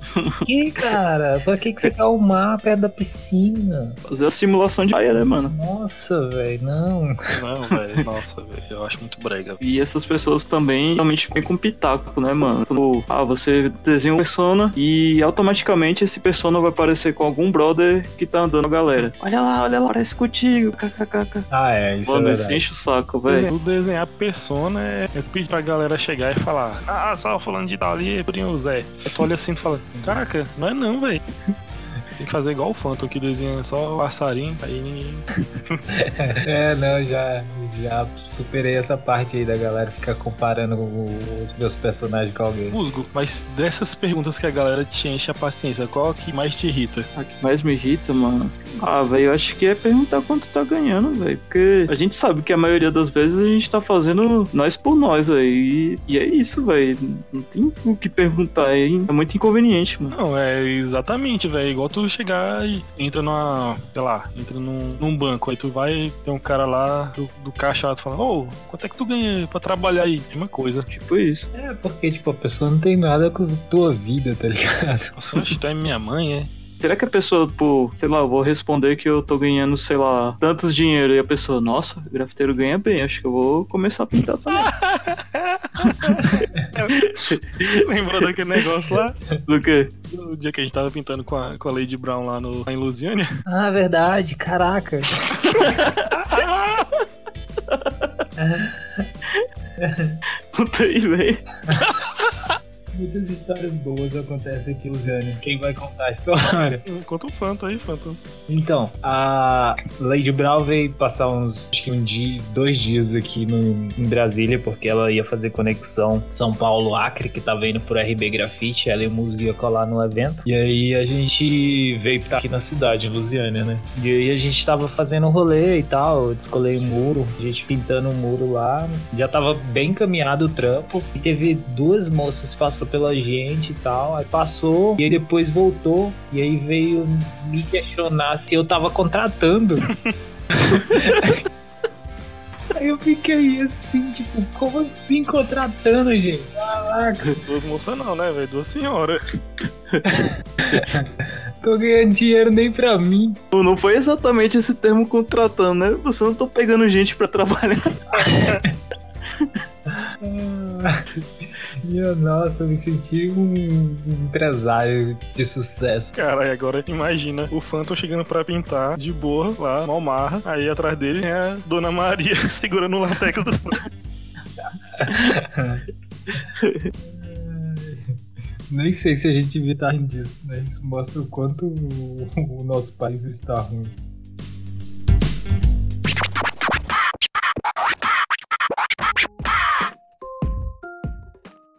que, cara? Pra que, que você quer o mar perto da piscina? Fazer a simulação de praia, né, mano? Nossa, velho, não. Não, velho, nossa, velho, eu acho muito brega. E essas pessoas também realmente vêm com pitaco, né, mano? Tipo, ah, você desenha um persona e automaticamente esse persona vai aparecer com algum brother que tá andando com a galera. Olha lá, olha lá, parece contigo, kkkk. Ah, é, isso Mano, é verdade. enche o saco, velho. Desenhar persona é, é pedir pra galera chegar e falar: Ah, salve falando de tal ali, primo Zé. Aí tu olha assim e fala: Caraca, não é não, velho. Tem que fazer igual o Phantom que desenha só passarinho, aí ninguém. É, não, já, já superei essa parte aí da galera ficar comparando os meus personagens com alguém. Musgo, mas dessas perguntas que a galera te enche a paciência, qual que mais te irrita? A que mais me irrita, mano. Ah, velho, eu acho que é perguntar quanto tá ganhando, velho. Porque a gente sabe que a maioria das vezes a gente tá fazendo nós por nós, velho. E, e é isso, velho. Não tem o que perguntar, hein? É muito inconveniente, mano. Não, é exatamente, velho. Igual tu chegar e entra numa, sei lá, entra num, num banco, aí tu vai, tem um cara lá do, do caixa tu falando, ô, quanto é que tu ganha pra trabalhar aí? Mesma coisa. Tipo isso. É, porque, tipo, a pessoa não tem nada com tua vida, tá ligado? Nossa, acho que tu é minha mãe, é? Será que a pessoa, pô, sei lá, eu vou responder que eu tô ganhando, sei lá, tantos dinheiro e a pessoa, nossa, o grafiteiro ganha bem, acho que eu vou começar a pintar também. Lembrou daquele negócio lá? Do quê? O dia que a gente tava pintando com a, com a Lady Brown lá, no, lá em Lusiânia? Ah, verdade, caraca. Puta aí, velho. Muitas histórias boas acontecem aqui, Luciane. Quem vai contar a história? Conta o Phantom aí, Phantom. Então, a Lady Brown veio passar uns, acho que um dia, dois dias aqui no, em Brasília, porque ela ia fazer conexão São Paulo-Acre, que tava indo por RB Grafite, ela e o Musgo ia colar no evento. E aí a gente veio pra aqui na cidade, em Lusiânia, né? E aí a gente tava fazendo um rolê e tal, eu descolei um muro, a gente pintando um muro lá. Já tava bem encaminhado o trampo, e teve duas moças que passou pela gente e tal, aí passou, e aí depois voltou, e aí veio me questionar se eu tava contratando. Aí eu fiquei assim, tipo, como assim contratando, gente? Caraca, Duas moças não, né, velho? Duas senhoras. tô ganhando dinheiro nem pra mim. Não não foi exatamente esse termo contratando, né? Você não tô pegando gente pra trabalhar. Minha nossa, eu me senti um empresário de sucesso. Cara, e agora imagina o Phantom chegando pra pintar de boa lá, mal marra. Aí atrás dele é a Dona Maria segurando o latex do Phantom. Nem sei se a gente devia estar rindo disso, né? Isso mostra o quanto o, o nosso país está ruim.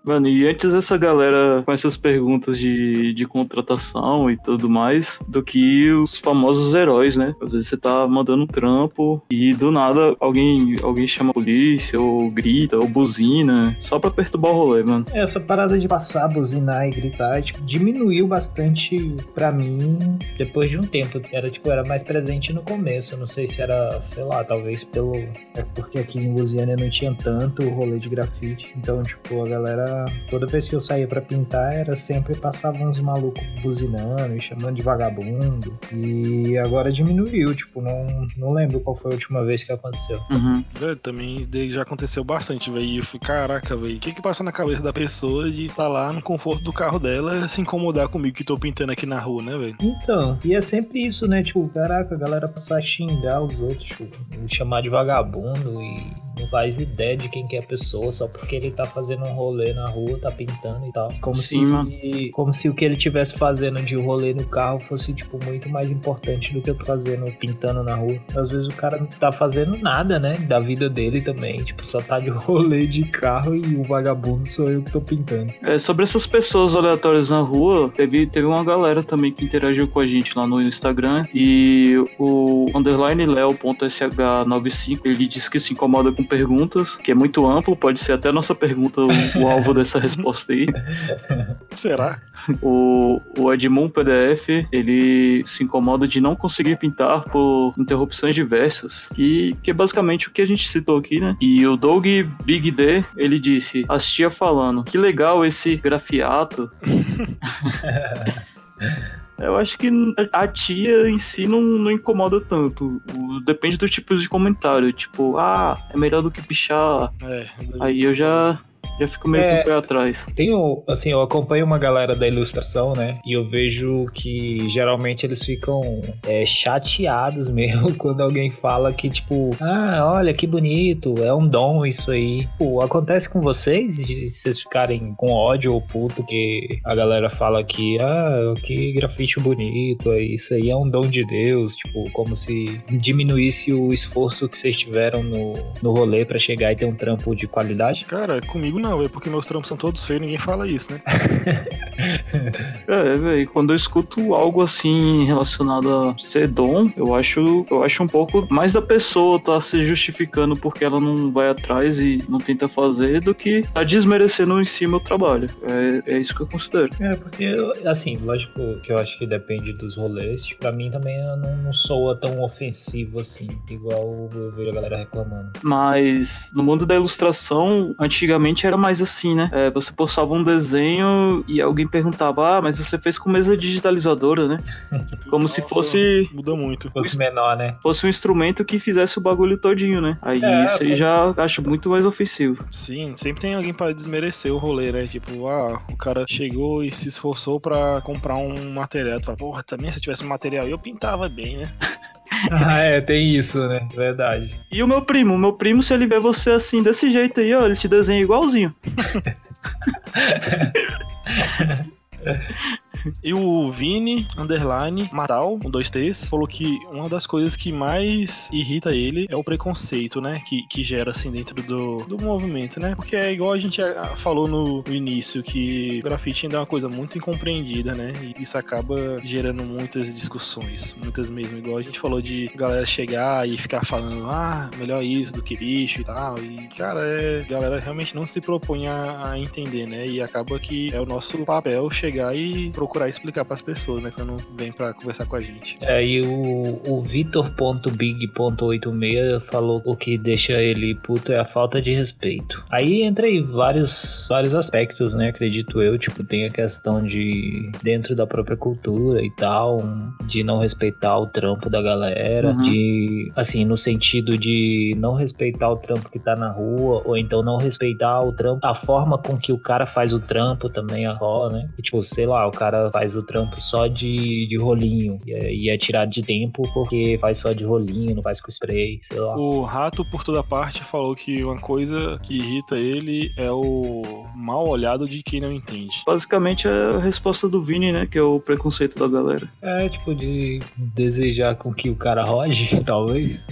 Mano, e antes essa galera com essas perguntas de, de contratação e tudo mais, do que os famosos heróis, né? Às vezes você tá mandando um trampo e do nada alguém, alguém chama a polícia, ou grita, ou buzina, só pra perturbar o rolê, mano. Essa parada de passar, buzinar e gritar, tipo, diminuiu bastante pra mim depois de um tempo. Era, tipo, era mais presente no começo. Não sei se era, sei lá, talvez pelo. É porque aqui em Lusiana não tinha tanto rolê de grafite. Então, tipo, a galera toda vez que eu saía para pintar, era sempre passavam uns malucos buzinando e chamando de vagabundo. E agora diminuiu, tipo, não, não lembro qual foi a última vez que aconteceu. Uhum. Velho, também já aconteceu bastante, velho. E eu fui, caraca, velho, o que que passa na cabeça da pessoa de estar tá lá no conforto do carro dela se incomodar comigo que tô pintando aqui na rua, né, velho? Então, e é sempre isso, né? Tipo, caraca, a galera passar a xingar os outros, tipo, chamar de vagabundo e não faz ideia de quem que é a pessoa só porque ele tá fazendo um rolê na rua, tá pintando e tal. Como Sim, se como se o que ele tivesse fazendo de rolê no carro fosse tipo muito mais importante do que eu tô fazendo pintando na rua. Às vezes o cara não tá fazendo nada, né, da vida dele também, tipo, só tá de rolê de carro e o vagabundo sou eu que tô pintando. É, sobre essas pessoas aleatórias na rua, teve, teve uma galera também que interagiu com a gente lá no Instagram e o underline leo.sh95 ele disse que se incomoda com perguntas, que é muito amplo, pode ser até nossa pergunta o, o dessa resposta aí. Será? O, o Edmund PDF, ele se incomoda de não conseguir pintar por interrupções diversas, que, que é basicamente o que a gente citou aqui, né? E o Doug Big D, ele disse, assistia falando, que legal esse grafiato. Eu acho que a tia em si não, não incomoda tanto. Depende do tipo de comentário. Tipo, ah, é melhor do que pichar. É, Aí eu já já fico meio é, com o pé atrás. Tenho, assim, eu acompanho uma galera da ilustração, né? E eu vejo que geralmente eles ficam é, chateados mesmo quando alguém fala que, tipo, ah, olha que bonito, é um dom isso aí. Pô, acontece com vocês de vocês ficarem com ódio ou puto que a galera fala que, ah, que grafite bonito, isso aí é um dom de Deus, tipo, como se diminuísse o esforço que vocês tiveram no, no rolê para chegar e ter um trampo de qualidade? Cara, comigo não é porque meus trampos são todos feios ninguém fala isso, né? é, velho, quando eu escuto algo assim relacionado a ser dom, eu acho, eu acho um pouco mais da pessoa tá se justificando porque ela não vai atrás e não tenta fazer do que tá desmerecendo em si meu trabalho. É, é isso que eu considero. É, porque, assim, lógico que eu acho que depende dos rolês. Tipo, pra mim também não, não soa tão ofensivo assim, igual eu vejo a galera reclamando. Mas no mundo da ilustração, antigamente era mais assim, né? É, você postava um desenho e alguém perguntava, ah, mas você fez com mesa digitalizadora, né? Como Nossa, se fosse. Muda muito. Fosse menor, né? Fosse um instrumento que fizesse o bagulho todinho, né? Aí é, isso aí já acho muito mais ofensivo. Sim, sempre tem alguém para desmerecer o rolê, né? Tipo, ah, o cara chegou e se esforçou para comprar um material. Tu fala, porra, também se eu tivesse um material eu pintava bem, né? ah, é, tem isso, né? Verdade. E o meu primo? O meu primo, se ele vê você assim, desse jeito aí, ó, ele te desenha igualzinho. E o Vini, underline, Matal, um, dois, três, falou que uma das coisas que mais irrita ele é o preconceito, né? Que, que gera, assim, dentro do, do movimento, né? Porque é igual a gente falou no, início, que o grafite ainda é uma coisa muito incompreendida, né? E isso acaba gerando muitas discussões, muitas mesmo. Igual a gente falou de galera chegar e ficar falando, ah, melhor isso do que lixo e tal. E, cara, é, galera realmente não se propõe a, a entender, né? E acaba que é o nosso papel chegar e procurar procurar explicar pras pessoas, né? Quando vem pra conversar com a gente. Aí o, o Vitor.big.86 falou o que deixa ele puto é a falta de respeito. Aí entra aí vários, vários aspectos, né? Acredito eu. Tipo, tem a questão de dentro da própria cultura e tal, de não respeitar o trampo da galera, Uhum. de assim, no sentido de não respeitar o trampo que tá na rua, ou então não respeitar o trampo, a forma com que o cara faz o trampo também a rola, né? E, tipo, sei lá, o cara faz o trampo só de, de rolinho e é, e é tirado de tempo porque faz só de rolinho, não faz com spray, sei lá. O Rato, por toda parte, falou que uma coisa que irrita ele é o mal olhado de quem não entende. Basicamente é a resposta do Vini, né? Que é o preconceito da galera. É, tipo, de desejar com que o cara roge, talvez.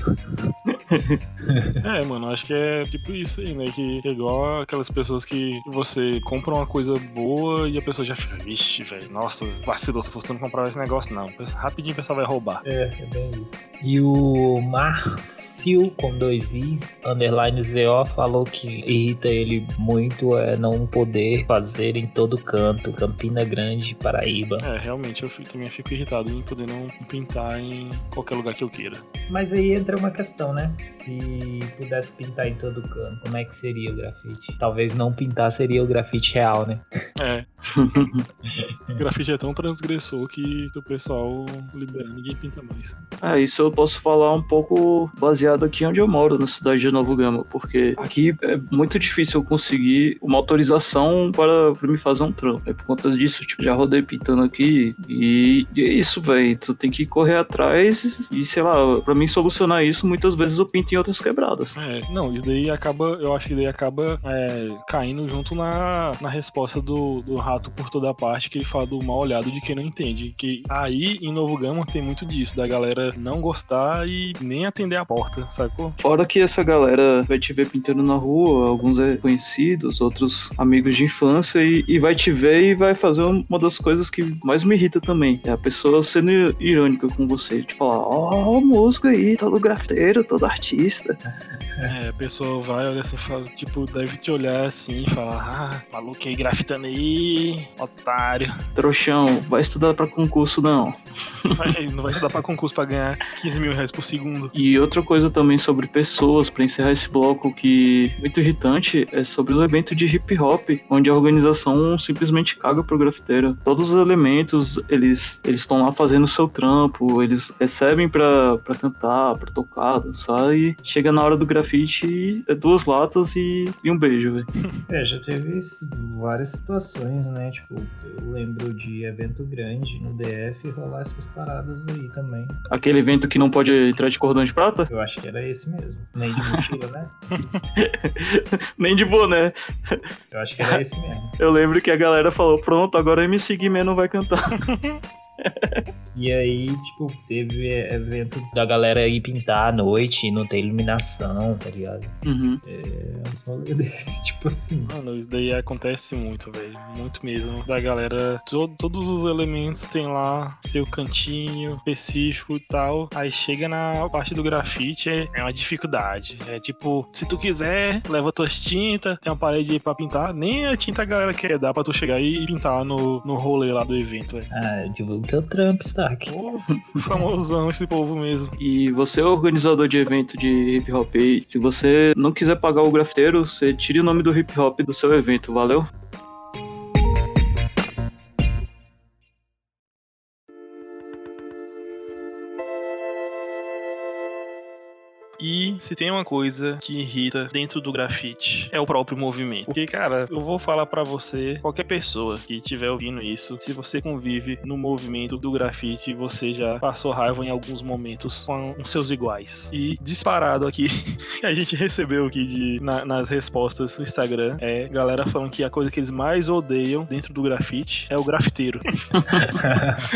É, mano, acho que é tipo isso aí, né? Que é igual aquelas pessoas que você compra uma coisa boa e a pessoa já fica, vixe, velho, nossa, vacilou, se fosse não comprar esse negócio, não. Rapidinho o pessoal vai roubar. É, é bem isso. E o Marcio, com dois Is, underline ZO, falou que irrita ele muito é não poder fazer em todo canto, Campina Grande, Paraíba. É, realmente, eu fico- também fico irritado em poder não pintar em qualquer lugar que eu queira. Mas aí entra uma questão, né? Se pudesse pintar em todo canto, como é que seria o grafite? Talvez não pintar seria o grafite real, né? É. grafite é tão transgressor que o pessoal libera, ninguém pinta mais. Ah, isso eu posso falar um pouco baseado aqui onde eu moro, na cidade de Novo Gama, porque aqui é muito difícil eu conseguir uma autorização para, para me fazer um trampo. É por conta disso, tipo, já rodei pintando aqui e, e é isso, velho. Tu tem que correr atrás e, sei lá, pra mim solucionar isso, muitas vezes eu pinto em outras quebradas. É, não, isso daí acaba, eu acho que daí acaba é, caindo junto na, na resposta do, do rato por toda parte, que ele fala do mal olhado de quem não entende. Que aí em Novo Gama tem muito disso, da galera não gostar e nem atender a porta, sacou? Fora que essa galera vai te ver pintando na rua, alguns é conhecidos, outros amigos de infância, e, e vai te ver e vai fazer uma das coisas que mais me irrita também. É a pessoa sendo irônica com você, falar, ó, o músico aí, todo grafiteiro, todo artista. É, a pessoa vai, olha assim, fala, tipo, deve te olhar assim e falar, ah, maluco aí grafitando aí, otário. Trouxão, vai estudar pra concurso não. Vai- não vai estudar pra concurso pra ganhar 15 mil reais por segundo. E outra coisa também sobre pessoas, pra encerrar esse bloco que é muito irritante, é sobre o evento de hip hop, onde a organização simplesmente caga pro grafiteiro. Todos os elementos, eles eles estão lá fazendo o seu trampo, eles recebem pra, pra cantar, pra tocar, dançar, e chega na hora do grafite e é duas latas e, e um beijo, velho. É, já teve várias situações, né? Tipo, eu lembro de evento grande no DF rolar essas paradas aí também. Aquele evento que não pode entrar de cordão de prata? Eu acho que era esse mesmo. Nem de mochila, né? Nem de boné. Eu acho que era esse mesmo. Eu lembro que a galera falou, pronto, agora MC Guimê não vai cantar. E aí, tipo, teve evento da galera ir pintar à noite e não ter iluminação, tá ligado? Uhum. É uns rolê desse, tipo assim. Mano, isso daí acontece muito, velho. Muito mesmo. Da galera, to- todos os elementos tem lá seu cantinho específico e tal. Aí chega na parte do grafite, é, é uma dificuldade. É tipo, se tu quiser, leva tuas tintas, tem uma parede aí pra pintar. Nem a tinta a galera quer dar pra tu chegar e pintar no, no rolê lá do evento, velho. Ah, divulga teu trampo, Stark. Pô, famosão esse povo mesmo. E você é organizador de evento de hip hop aí, se você não quiser pagar o grafiteiro, você tire o nome do hip hop do seu evento, valeu? Se tem uma coisa que irrita dentro do grafite, é o próprio movimento. Porque, cara, eu vou falar pra você, qualquer pessoa que estiver ouvindo isso, se você convive no movimento do grafite, você já passou raiva em alguns momentos com os seus iguais. E disparado aqui, que a gente recebeu aqui de, na- nas respostas no Instagram, é galera falando que a coisa que eles mais odeiam dentro do grafite é o grafiteiro.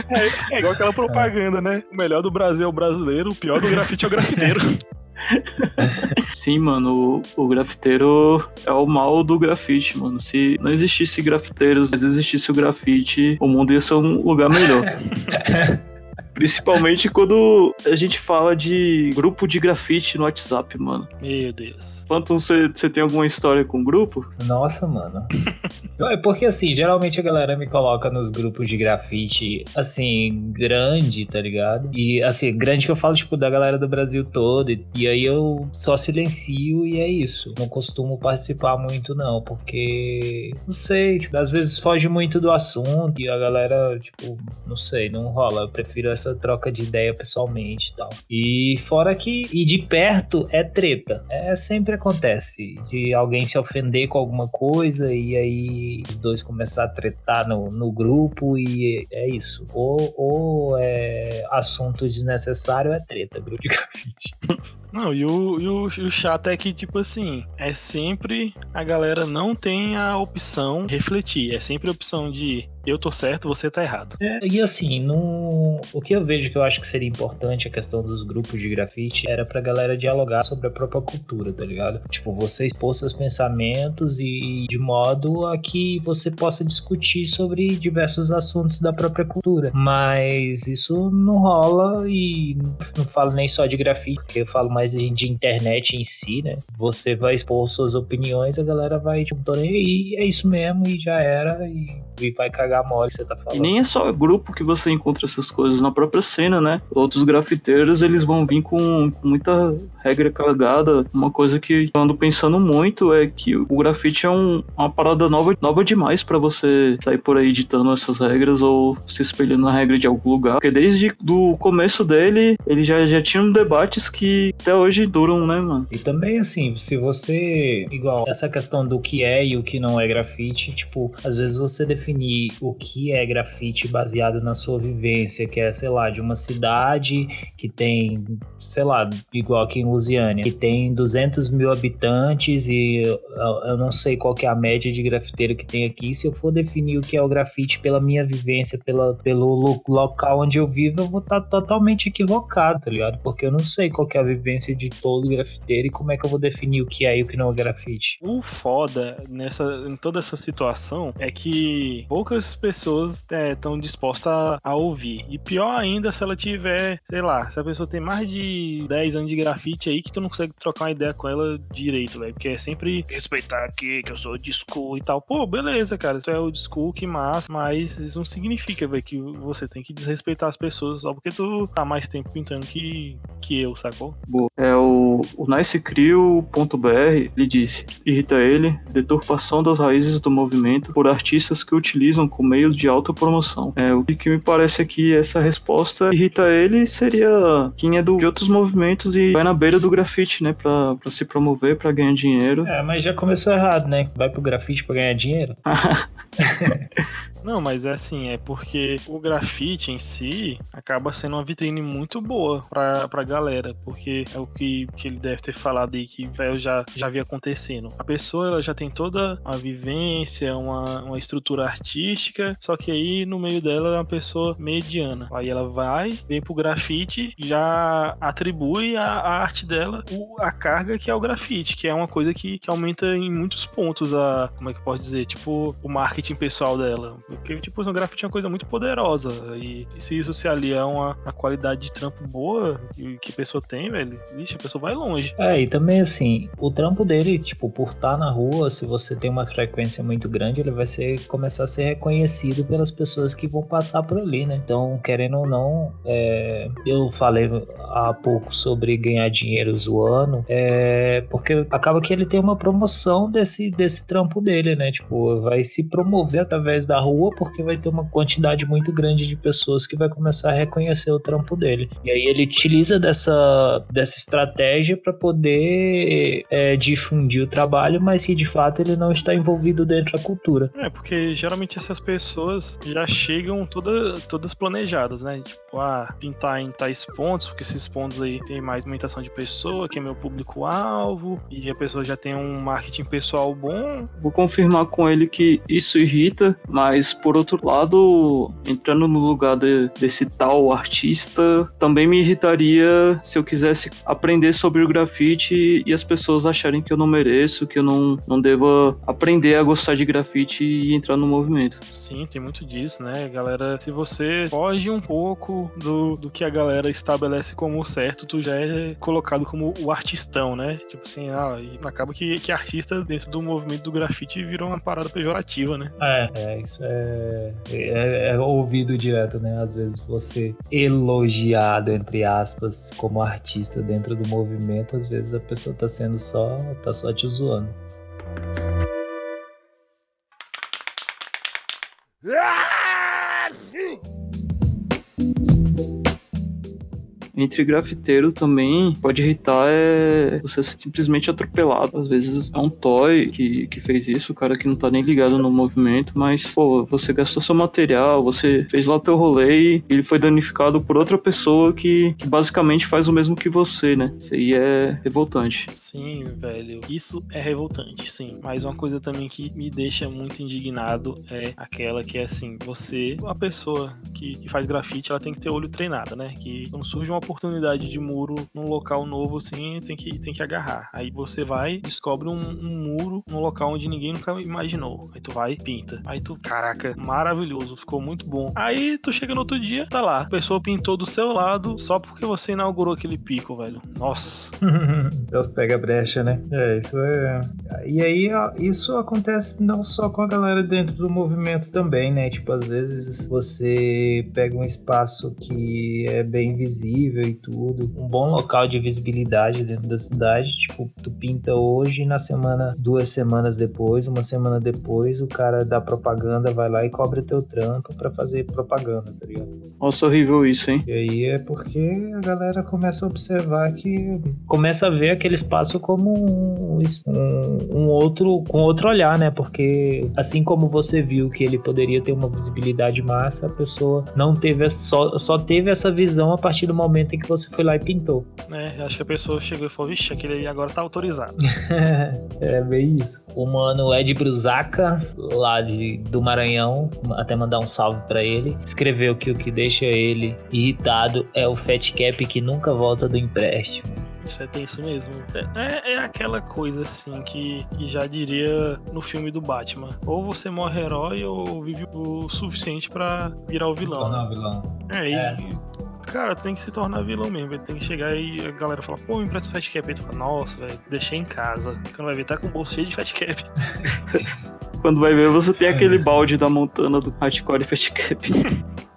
é, é igual aquela propaganda, né? O melhor do Brasil é o brasileiro, o pior do grafite é o grafiteiro. Sim, mano, o, o grafiteiro é o mal do grafite, mano. Se não existisse grafiteiros, mas existisse o grafite, o mundo ia ser um lugar melhor. Principalmente quando a gente fala de grupo de grafite no WhatsApp, mano. Meu Deus. Quanto você tem alguma história com grupo? Nossa, mano. É porque assim, geralmente a galera me coloca nos grupos de grafite, assim, grande, tá ligado? E assim, grande que eu falo, tipo, da galera do Brasil todo. E, e aí eu só silencio e é isso. Não costumo participar muito, não, porque não sei, tipo, às vezes foge muito do assunto e a galera, tipo, não sei, não rola. Eu prefiro essa troca de ideia pessoalmente e tal. E fora que, e de perto é treta. É sempre acontece de alguém se ofender com alguma coisa e aí os dois começar a tretar no, no grupo e é isso. Ou, ou é assunto desnecessário é treta, grupo de grafite. Não, e o, e o, e o chato é que, tipo assim, é sempre a galera não tem a opção de refletir. É sempre a opção de eu tô certo, você tá errado. É, e assim, no... o que eu vejo que eu acho que seria importante a questão dos grupos de grafite era pra galera dialogar sobre a própria cultura, tá ligado? Tipo, você expor seus pensamentos e de modo a que você possa discutir sobre diversos assuntos da própria cultura. Mas isso não rola e não falo nem só de grafite, porque eu falo mais de, de internet em si, né? Você vai expor suas opiniões, a galera vai, tipo, tô nem aí, é isso mesmo e já era e, e vai cagar a mole, você tá falando. E nem é só grupo que você encontra essas coisas na própria cena, né? Outros grafiteiros, eles vão vir com, com muita regra cagada. Uma coisa que eu ando pensando muito é que o grafite é um, uma parada nova, nova demais para você sair por aí ditando essas regras ou se espelhando na regra de algum lugar. Porque desde o começo dele, ele já, já tinha debates que até hoje duram, né, mano? E também, assim, se você. Igual, essa questão do que é e o que não é grafite, tipo, às vezes você definir o que é grafite baseado na sua vivência, que é, sei lá, de uma cidade que tem, sei lá, igual aqui em Lusiânia, que tem 200 mil habitantes e eu, não sei qual é a média de grafiteiro que tem aqui. Se eu for definir o que é o grafite pela minha vivência, pela, pelo lo, local onde eu vivo, eu vou estar tá totalmente equivocado, tá ligado? Porque eu não sei qual é a vivência de todo grafiteiro e como é que eu vou definir o que é e o que não é grafite. O foda nessa, em toda essa situação é que poucas pessoas estão é, dispostas a, a, ouvir. E pior ainda se ela tiver, sei lá, se a pessoa tem mais de 10 anos de grafite aí que tu não consegue trocar uma ideia com ela direito, velho. Porque é sempre respeitar aqui que eu sou de school e tal. Pô, beleza, cara. Tu é o school, que massa. Mas isso não significa, velho, que você tem que desrespeitar as pessoas só porque tu tá mais tempo pintando que, que eu, sacou? Boa. É o, o nicecrio.br, ele disse: irrita ele, deturpação das raízes do movimento por artistas que utilizam como meio de autopromoção. É, o que me parece aqui, essa resposta irrita ele seria quem é do, de outros movimentos e vai na beira do grafite, né, pra, pra se promover, pra ganhar dinheiro. É, mas já começou errado, né? Vai pro grafite pra ganhar dinheiro. Não, mas é assim, é porque o grafite em si acaba sendo uma vitrine muito boa pra, pra galera, porque é o que, que ele deve ter falado aí que eu já, já vi acontecendo. A pessoa ela já tem toda uma vivência, uma, uma estrutura artística, só que aí no meio dela é uma pessoa mediana. Aí ela vai, vem pro grafite, já atribui a, a arte dela o, a carga que é o grafite, que é uma coisa que, que aumenta em muitos pontos a, como é que eu posso dizer, tipo, o marketing pessoal dela. Porque, tipo, o grafite é uma coisa muito poderosa. E, e se isso se alia a uma, qualidade de trampo boa que, que a pessoa tem, velho, a pessoa vai longe. É, e também assim, o trampo dele, tipo, por estar na rua, se você tem uma frequência muito grande, ele vai ser, começar a ser reconhecido pelas pessoas que vão passar por ali, né? Então, querendo ou não, é, eu falei há pouco sobre ganhar dinheiro zoando, é, porque acaba que ele tem uma promoção desse, desse trampo dele, né? Tipo, vai se promover através da rua porque vai ter uma quantidade muito grande de pessoas que vai começar a reconhecer o trampo dele. E aí ele utiliza dessa, dessa estratégia para poder é, difundir o trabalho, mas que de fato ele não está envolvido dentro da cultura. É, porque geralmente essas pessoas já chegam toda, todas planejadas, né? Tipo, ah, pintar em tais pontos, porque esses pontos aí tem mais movimentação de pessoa, que é meu público-alvo, e a pessoa já tem um marketing pessoal bom. Vou confirmar com ele que isso irrita, mas por outro lado, entrando no lugar de, desse tal artista, também me irritaria se eu quisesse aprender sobre o grafite e as pessoas acharem que eu não mereço, que eu não, não deva aprender a gostar de grafite e entrar no movimento. Sim, tem muito disso, né, galera? Se você foge um pouco do, do que a galera estabelece como certo, tu já é colocado como o artistão, né? Tipo assim, ah, e acaba que, que artista dentro do movimento do grafite virou uma parada pejorativa, né? É, é isso é, é, é ouvido direto, né? Às vezes você elogiado, entre aspas, como artista dentro do movimento, às vezes a pessoa tá sendo só, tá só te zoando. Entre grafiteiro também pode irritar é você ser simplesmente atropelado. Às vezes é um toy que, que fez isso, o cara que não tá nem ligado no movimento, mas, pô, você gastou seu material, você fez lá teu rolê e ele foi danificado por outra pessoa que, que basicamente faz o mesmo que você, né? Isso aí é revoltante. Sim, velho. Isso é revoltante, sim. Mas uma coisa também que me deixa muito indignado é aquela que é assim, você, a pessoa que, que faz grafite, ela tem que ter olho treinado, né? Que quando surge uma oportunidade de muro num local novo assim, tem que, tem que agarrar. Aí você vai, descobre um, um muro num local onde ninguém nunca imaginou. Aí tu vai pinta. Aí tu, caraca, maravilhoso, ficou muito bom. Aí tu chega no outro dia, tá lá, a pessoa pintou do seu lado só porque você inaugurou aquele pico, velho. Nossa. Deus pega a brecha, né? É, isso é. E aí, isso acontece não só com a galera dentro do movimento também, né? Tipo, às vezes você pega um espaço que é bem visível e tudo, um bom local de visibilidade dentro da cidade. Tipo, tu pinta hoje e na semana, duas semanas depois, uma semana depois, o cara da propaganda vai lá e cobra teu trampo para fazer propaganda, tá ligado? Nossa, horrível isso, hein? E aí é porque a galera começa a observar que começa a ver aquele espaço como um, um, um outro com outro olhar, né? Porque assim como você viu que ele poderia ter uma visibilidade massa, a pessoa não teve só, só teve essa visão a partir do momento em que você foi lá e pintou. É, acho que a pessoa chegou e falou, vixe, aquele aí agora tá autorizado. é bem isso. O mano Ed Brusaca, lá de, do Maranhão, até mandar um salve para ele, escreveu que o que deixa ele irritado é o fat cap que nunca volta do empréstimo. Isso é tenso mesmo. É, é aquela coisa assim que, que já diria no filme do Batman. Ou você morre herói ou vive o suficiente para virar o vilão. Se tornar vilão. É, é. e cara, tu tem que se tornar vilão mesmo. Tem que chegar e a galera fala, pô, me empresta o fat cap. Aí tu fala, nossa, velho, deixei em casa. Quando vai ver, tá com o bolso cheio de fat cap. Quando vai ver, você tem aquele balde da montana do hardcore fat cap.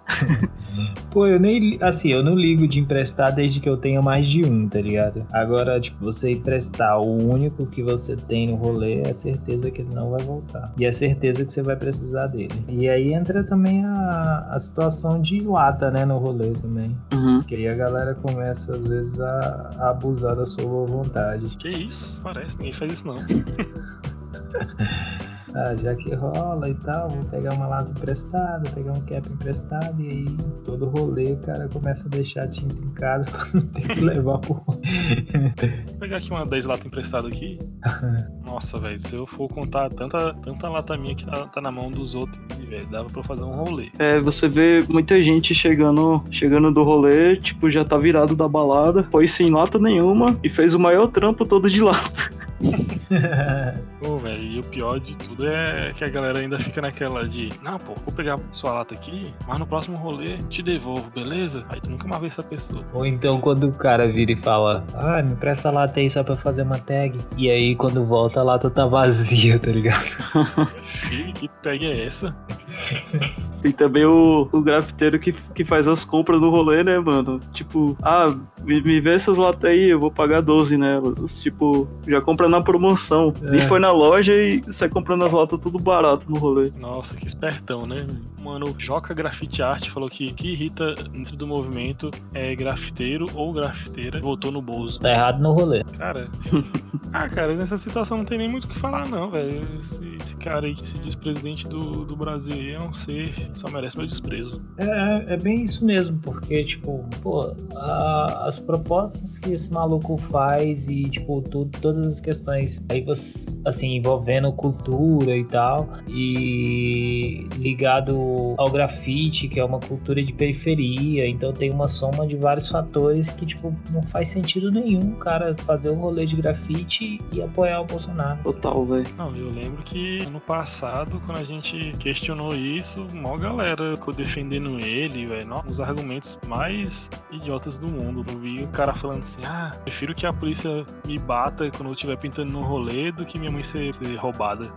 Pô, eu nem. Assim, eu não ligo de emprestar desde que eu tenha mais de um, tá ligado? Agora, tipo, você emprestar o único que você tem no rolê é certeza que ele não vai voltar. E é certeza que você vai precisar dele. E aí entra também a, a situação de lata, né, no rolê também. Uhum. Que aí a galera começa, às vezes, a, a abusar da sua boa vontade. Que isso? Parece, ninguém faz isso não. ah, já que rola e tal, vou pegar uma lata emprestada, pegar um cap emprestado e aí todo rolê o cara começa a deixar tinta em casa quando tem que levar pro. Vou pegar aqui uma 10 latas emprestadas aqui. Nossa, velho, se eu for contar tanta, tanta lata minha que tá, tá na mão dos outros, velho, dava pra fazer um rolê. É, você vê muita gente chegando, chegando do rolê, tipo, já tá virado da balada, foi sem lata nenhuma e fez o maior trampo todo de lata. Pô, velho, e o pior de tudo é que a galera ainda fica naquela de, não, pô, vou pegar sua lata aqui, mas no próximo rolê te devolvo, beleza? Aí tu nunca mais vê essa pessoa. Ou então quando o cara vira e fala, ah, me presta a lata aí só pra fazer uma tag. E aí quando volta a lata tá vazia, tá ligado? Filho, que tag é essa? Tem também o, o grafiteiro que, que faz as compras do rolê, né, mano? Tipo, ah, me, me vê essas latas aí, eu vou pagar 12 nelas. Tipo, já compra na promoção. É. Foi na loja e sai comprando as latas tudo barato no rolê. Nossa, que espertão, né? Mano, Joca Grafite Art falou que que irrita dentro do movimento é grafiteiro ou grafiteira voltou no bolso. Tá errado no rolê. Cara, ah, cara, nessa situação não tem nem muito o que falar, não, velho. Esse, esse, cara aí que se diz presidente do, do Brasil aí é um ser que só merece meu desprezo. É, é bem isso mesmo, porque, tipo, pô, a, as propostas que esse maluco faz e, tipo, tudo, todas as questões aí você, assim, envolvendo cultura e tal, e ligado ao grafite, que é uma cultura de periferia, então tem uma soma de vários fatores que, tipo, não faz sentido nenhum cara fazer um rolê de grafite e apoiar o Bolsonaro. Total, velho. Não, eu lembro que ano passado, quando a gente questionou isso, mó galera ficou defendendo ele, velho. Os argumentos mais idiotas do mundo. Eu vi o cara falando assim: ah, prefiro que a polícia me bata quando eu estiver pintando no rolê do que minha mãe ser, ser roubada.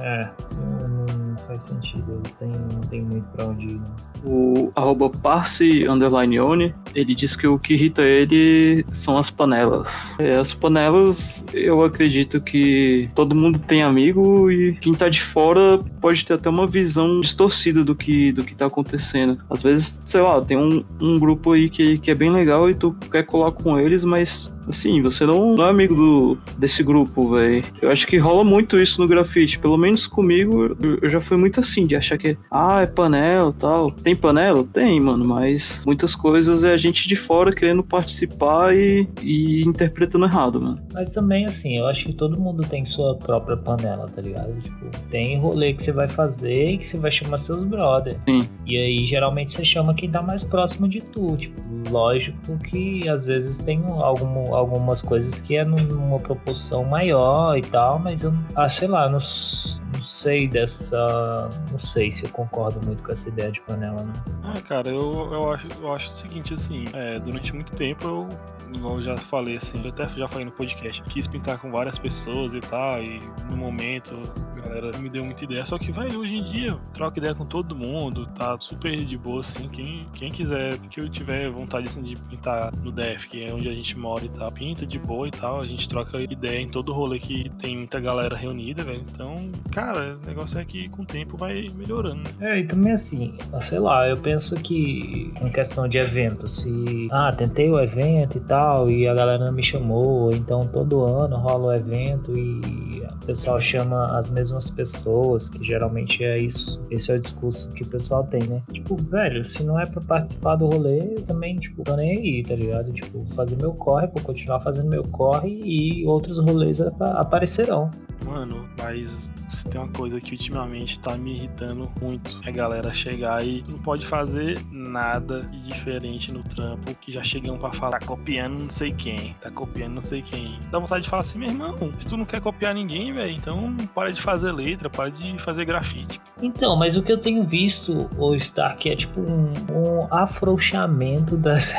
É, não, faz sentido, não tem, não tem muito pra onde ir. Não. O arroba Parse Underline One, ele diz que o que irrita ele são as panelas. É, as panelas, eu acredito que todo mundo tem amigo e quem tá de fora pode ter até uma visão distorcida do que, do que tá acontecendo. Às vezes, sei lá, tem um, um grupo aí que, que é bem legal e tu quer colar com eles, mas assim, você não, não é amigo do, desse grupo, velho. Eu acho que rola muito isso no grafite. Pelo menos comigo, eu, eu já fui muito assim, de achar que, ah, é panela tal. Tem panela? Tem, mano, mas muitas coisas é a gente de fora querendo participar e, e interpretando errado, mano. Mas também, assim, eu acho que todo mundo tem sua própria panela, tá ligado? Tipo, tem rolê que você vai fazer e que você vai chamar seus brother. Sim. E aí, geralmente, você chama quem tá mais próximo de tu. Tipo, lógico que às vezes tem algum, algumas coisas que é numa proporção maior e tal, mas eu, ah, sei lá, não, não sei dessa. Não sei se eu concordo muito com essa ideia de panela, não. Ah, cara, eu, eu, acho, eu acho o seguinte, assim, é, durante muito tempo eu, igual eu já falei, assim, eu até já falei no podcast, quis pintar com várias pessoas e tal, e no momento a galera me deu muita ideia, só que, vai, hoje em dia, eu troco ideia com todo mundo, tá super de boa, assim, quem, quem quiser, que eu tiver vontade, assim, de pintar no DF, que é onde a gente mora e tal, pinta de boa e tal, a gente troca ideia em todo rolê que tem muita galera reunida, velho, então, cara, o negócio é que com o tempo vai melhorando, né? É, e também assim, sei lá, eu penso que em questão de evento, se ah, tentei o evento e tal, e a galera não me chamou, então todo ano rola o evento e o pessoal chama as mesmas pessoas, que geralmente é isso. Esse é o discurso que o pessoal tem, né? Tipo, velho, se não é pra participar do rolê, eu também, tipo, tô nem aí, tá ligado? Tipo, fazer meu corre, vou continuar fazendo meu corre e outros rolês ap- aparecerão. Mano, mas se tem uma coisa que ultimamente tá me irritando muito, é a galera chegar e não pode fazer nada de diferente no trampo, que já chegam pra falar, tá copiando não sei quem, tá copiando não sei quem. Dá vontade de falar assim, meu irmão, se tu não quer copiar ninguém, velho, então para de fazer letra, para de fazer grafite. Então, mas o que eu tenho visto, o Stark, é tipo um, um afrouxamento das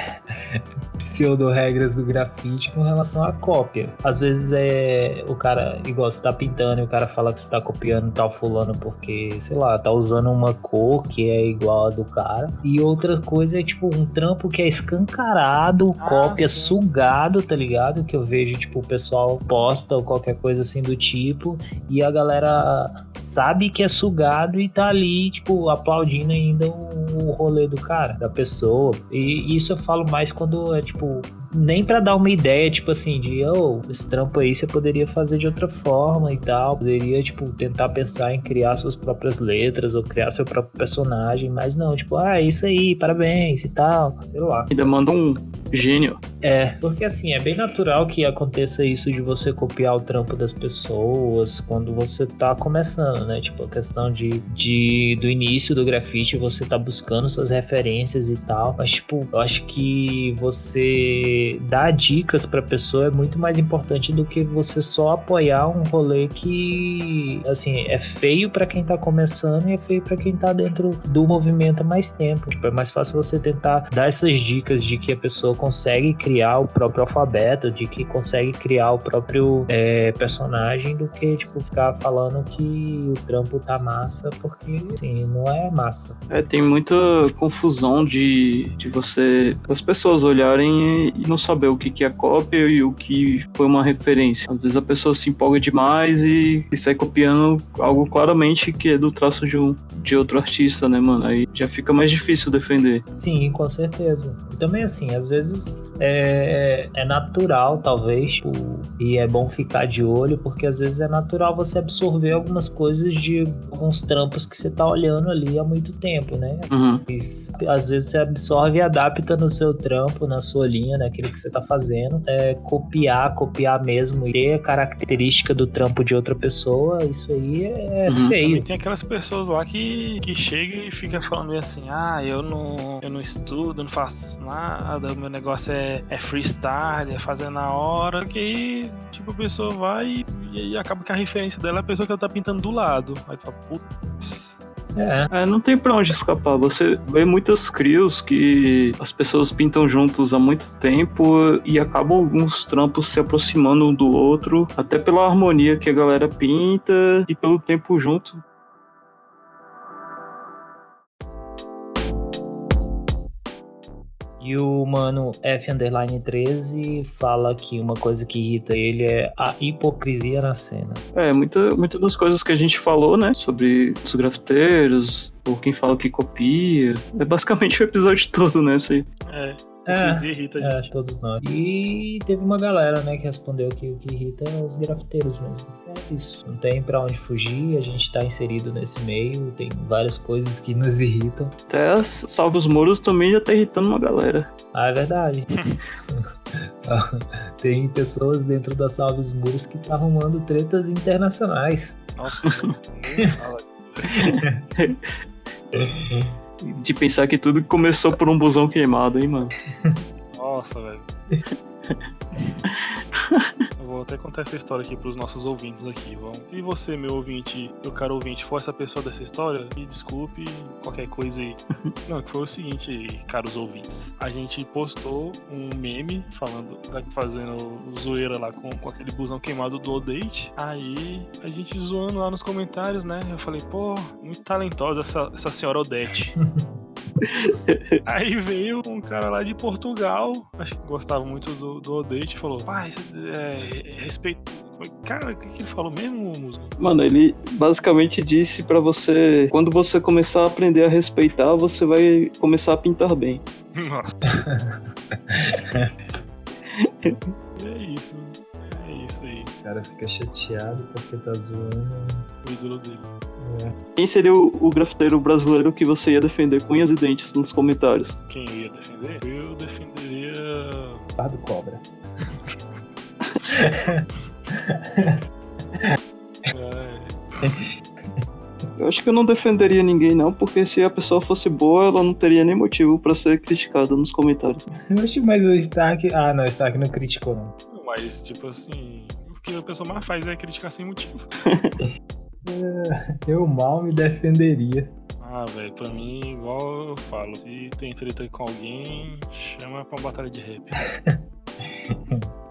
pseudo-regras do grafite com relação à cópia. Às vezes é o cara, igual você tá pintando e o cara fala que você tá copiando tal fulano porque, sei lá, tá usando uma cor que é igual a do cara. E outra coisa é tipo um trampo que é escancarado, Ah, cópia sim. sugado, tá ligado? Que eu vejo, tipo, o pessoal posta ou qualquer coisa assim do tipo e a galera sabe que é sugado e tá ali, tipo, aplaudindo ainda o, o rolê do cara, da pessoa. E isso eu falo mais quando é, tipo, nem pra dar uma ideia, tipo assim, de, oh, esse trampo aí você poderia fazer de outra forma e tal. Poderia, tipo, tentar pensar em criar suas próprias letras ou criar seu próprio personagem, mas não, tipo, ah, é isso aí, parabéns e tal, sei lá. Ainda manda um gênio. É, porque assim, é bem natural que aconteça isso de você copiar o trampo das pessoas quando você tá começando, né? Tipo, a questão de, de do início do grafite, você tá buscando suas referências e tal. Mas, tipo, eu acho que você dar dicas pra pessoa é muito mais importante do que você só apoiar um rolê que, assim, é feio pra quem tá começando e é feio pra quem tá dentro do movimento há mais tempo. Tipo, é mais fácil você tentar dar essas dicas de que a pessoa consegue criar o próprio alfabeto, de que consegue criar o próprio é, personagem, do que, tipo, ficar falando que o trampo tá massa, porque, assim, não é massa. É, tem muita confusão de, de você, as pessoas olharem e não saber o que, que é cópia e o que foi uma referência. Às vezes a pessoa se empolga demais e, e sai copiando algo claramente que é do traço de, um, de outro artista, né, mano? Aí já fica mais difícil defender. Sim, com certeza. E também, assim, às vezes é, é natural, talvez, tipo, e é bom ficar de olho, porque às vezes é natural você absorver algumas coisas de alguns trampos que você tá olhando ali há muito tempo, né? Uhum. Mas, às vezes você absorve e adapta no seu trampo, na sua linha, naquilo que você tá fazendo. É, copiar, copiar mesmo, e ter a característica do trampo de outra pessoa, isso aí é Uhum. feio. Também tem aquelas pessoas lá que, que chegam e ficam falando assim, ah, eu não, eu não estudo, não faço nada, o meu negócio é, é freestyle, é fazer na hora, que aí, tipo, a pessoa vai e, e acaba que a referência dela é a pessoa que ela tá pintando do lado. Aí tu fala, putz. É. É, não tem pra onde escapar. Você vê muitas crios que as pessoas pintam juntos há muito tempo e acabam alguns trampos se aproximando um do outro, até pela harmonia que a galera pinta e pelo tempo junto. E o mano F_13 fala que uma coisa que irrita ele é a hipocrisia na cena. É, muita, muita das coisas que a gente falou, né, sobre os grafiteiros, ou quem fala que copia, é basicamente o episódio todo, né, isso aí. É, É, irrita a é, gente. todos nós. E teve uma galera, né, que respondeu que o que irrita é os grafiteiros mesmo. É isso. Não tem pra onde fugir, a gente tá inserido nesse meio, tem várias coisas que nos irritam. Até as Salve os Muros também já tá irritando uma galera. Ah, é verdade. tem pessoas dentro da Salve os Muros que tá arrumando tretas internacionais. Nossa. De pensar que tudo começou por um busão queimado, hein, mano. Nossa, velho. Eu vou até contar essa história aqui pros nossos ouvintes aqui. Vamos. Se você, meu ouvinte, meu caro ouvinte, for essa pessoa dessa história, me desculpe qualquer coisa aí. Não, que foi o seguinte, caros ouvintes. A gente postou um meme falando, fazendo zoeira lá com, com aquele busão queimado do Odate. Aí a gente zoando lá nos comentários, né? Eu falei, pô, muito talentosa essa, essa senhora Odete. Aí veio um cara lá de Portugal, acho que gostava muito do, do Odete, e falou: Pai, é, respeito. Cara, o que, que ele falou mesmo, músico? Mano, ele basicamente disse pra você, quando você começar a aprender a respeitar, você vai começar a pintar bem. Nossa. é isso. É cara fica chateado porque tá zoando. O ídolo dele. Quem seria o, o grafiteiro brasileiro que você ia defender com unhas e dentes nos comentários? Quem eu ia defender? Eu defenderia. Pardo Cobra. É, Eu acho que eu não defenderia ninguém não, porque se a pessoa fosse boa, ela não teria nem motivo pra ser criticada nos comentários. Oxe, mas o Stark. Ah, não, o Stark não criticou, não. mas, tipo assim. O que a pessoa mais faz é criticar sem motivo. Eu mal me defenderia. Ah, velho, pra mim, igual eu falo, se tem treta com alguém, chama pra uma batalha de rap.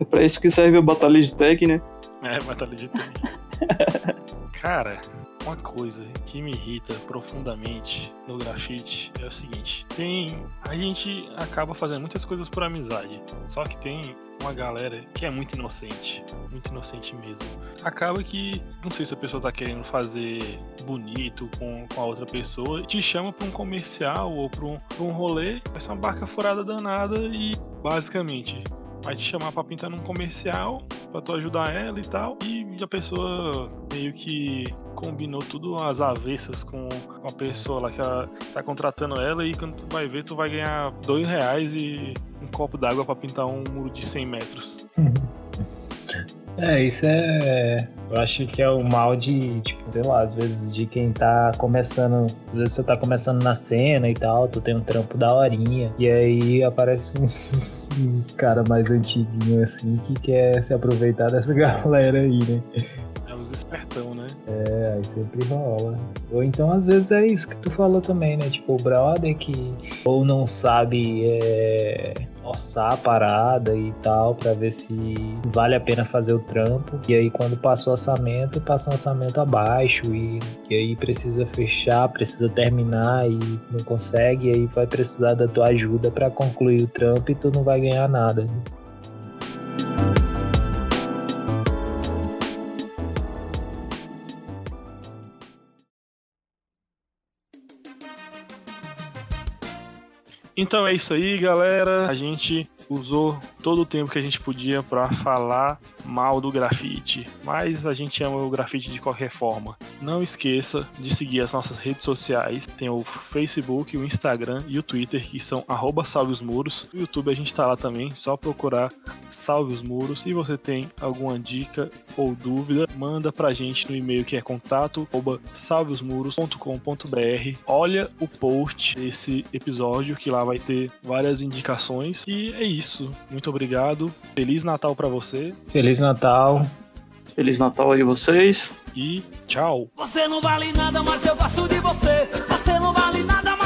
É pra isso que serve a batalha de tag, né? É, batalha de tag. Cara, uma coisa que me irrita profundamente no grafite é o seguinte: tem. A gente acaba fazendo muitas coisas por amizade. Só que tem uma galera que é muito inocente. Muito inocente mesmo. Acaba que. Não sei se a pessoa tá querendo fazer bonito com, com a outra pessoa. Te chama pra um comercial ou pra um, pra um rolê. Vai ser uma barca furada danada e basicamente. Vai te chamar pra pintar num comercial, pra tu ajudar ela e tal. E a pessoa meio que combinou tudo às avessas com a pessoa lá que ela tá contratando ela. E quando tu vai ver, tu vai ganhar dois reais e um copo d'água pra pintar um muro de 100 metros. É, isso é. Eu acho que é o mal de, tipo, sei lá, às vezes de quem tá começando. Às vezes você tá começando na cena e tal, tu tem um trampo da horinha. E aí aparece uns, uns caras mais antiguinhos assim que quer se aproveitar dessa galera aí, né? É os espertão, né? É, aí sempre rola. Ou então, às vezes, é isso que tu falou também, né? Tipo, o brother que ou não sabe é, orçar a parada e tal, para ver se vale a pena fazer o trampo. E aí quando passa o orçamento, passa um orçamento abaixo e, e aí precisa fechar, precisa terminar e não consegue, e aí vai precisar da tua ajuda para concluir o trampo e tu não vai ganhar nada. Então é isso aí, galera. A gente usou todo o tempo que a gente podia para falar mal do grafite, mas a gente ama o grafite de qualquer forma. Não esqueça de seguir as nossas redes sociais, tem o Facebook, o Instagram e o Twitter, que são @salveosmuros. No YouTube a gente está lá também, só procurar Salve os Muros. Se você tem alguma dica ou dúvida, manda pra gente no e-mail que é contato salveosmuros.com.br. Olha o post desse episódio que lá vai ter várias indicações e é isso isso. Muito obrigado. Feliz Natal para você. Feliz Natal. Feliz Natal aí vocês. E tchau. Você não vale nada, mas eu gosto de você. Você não vale nada, mas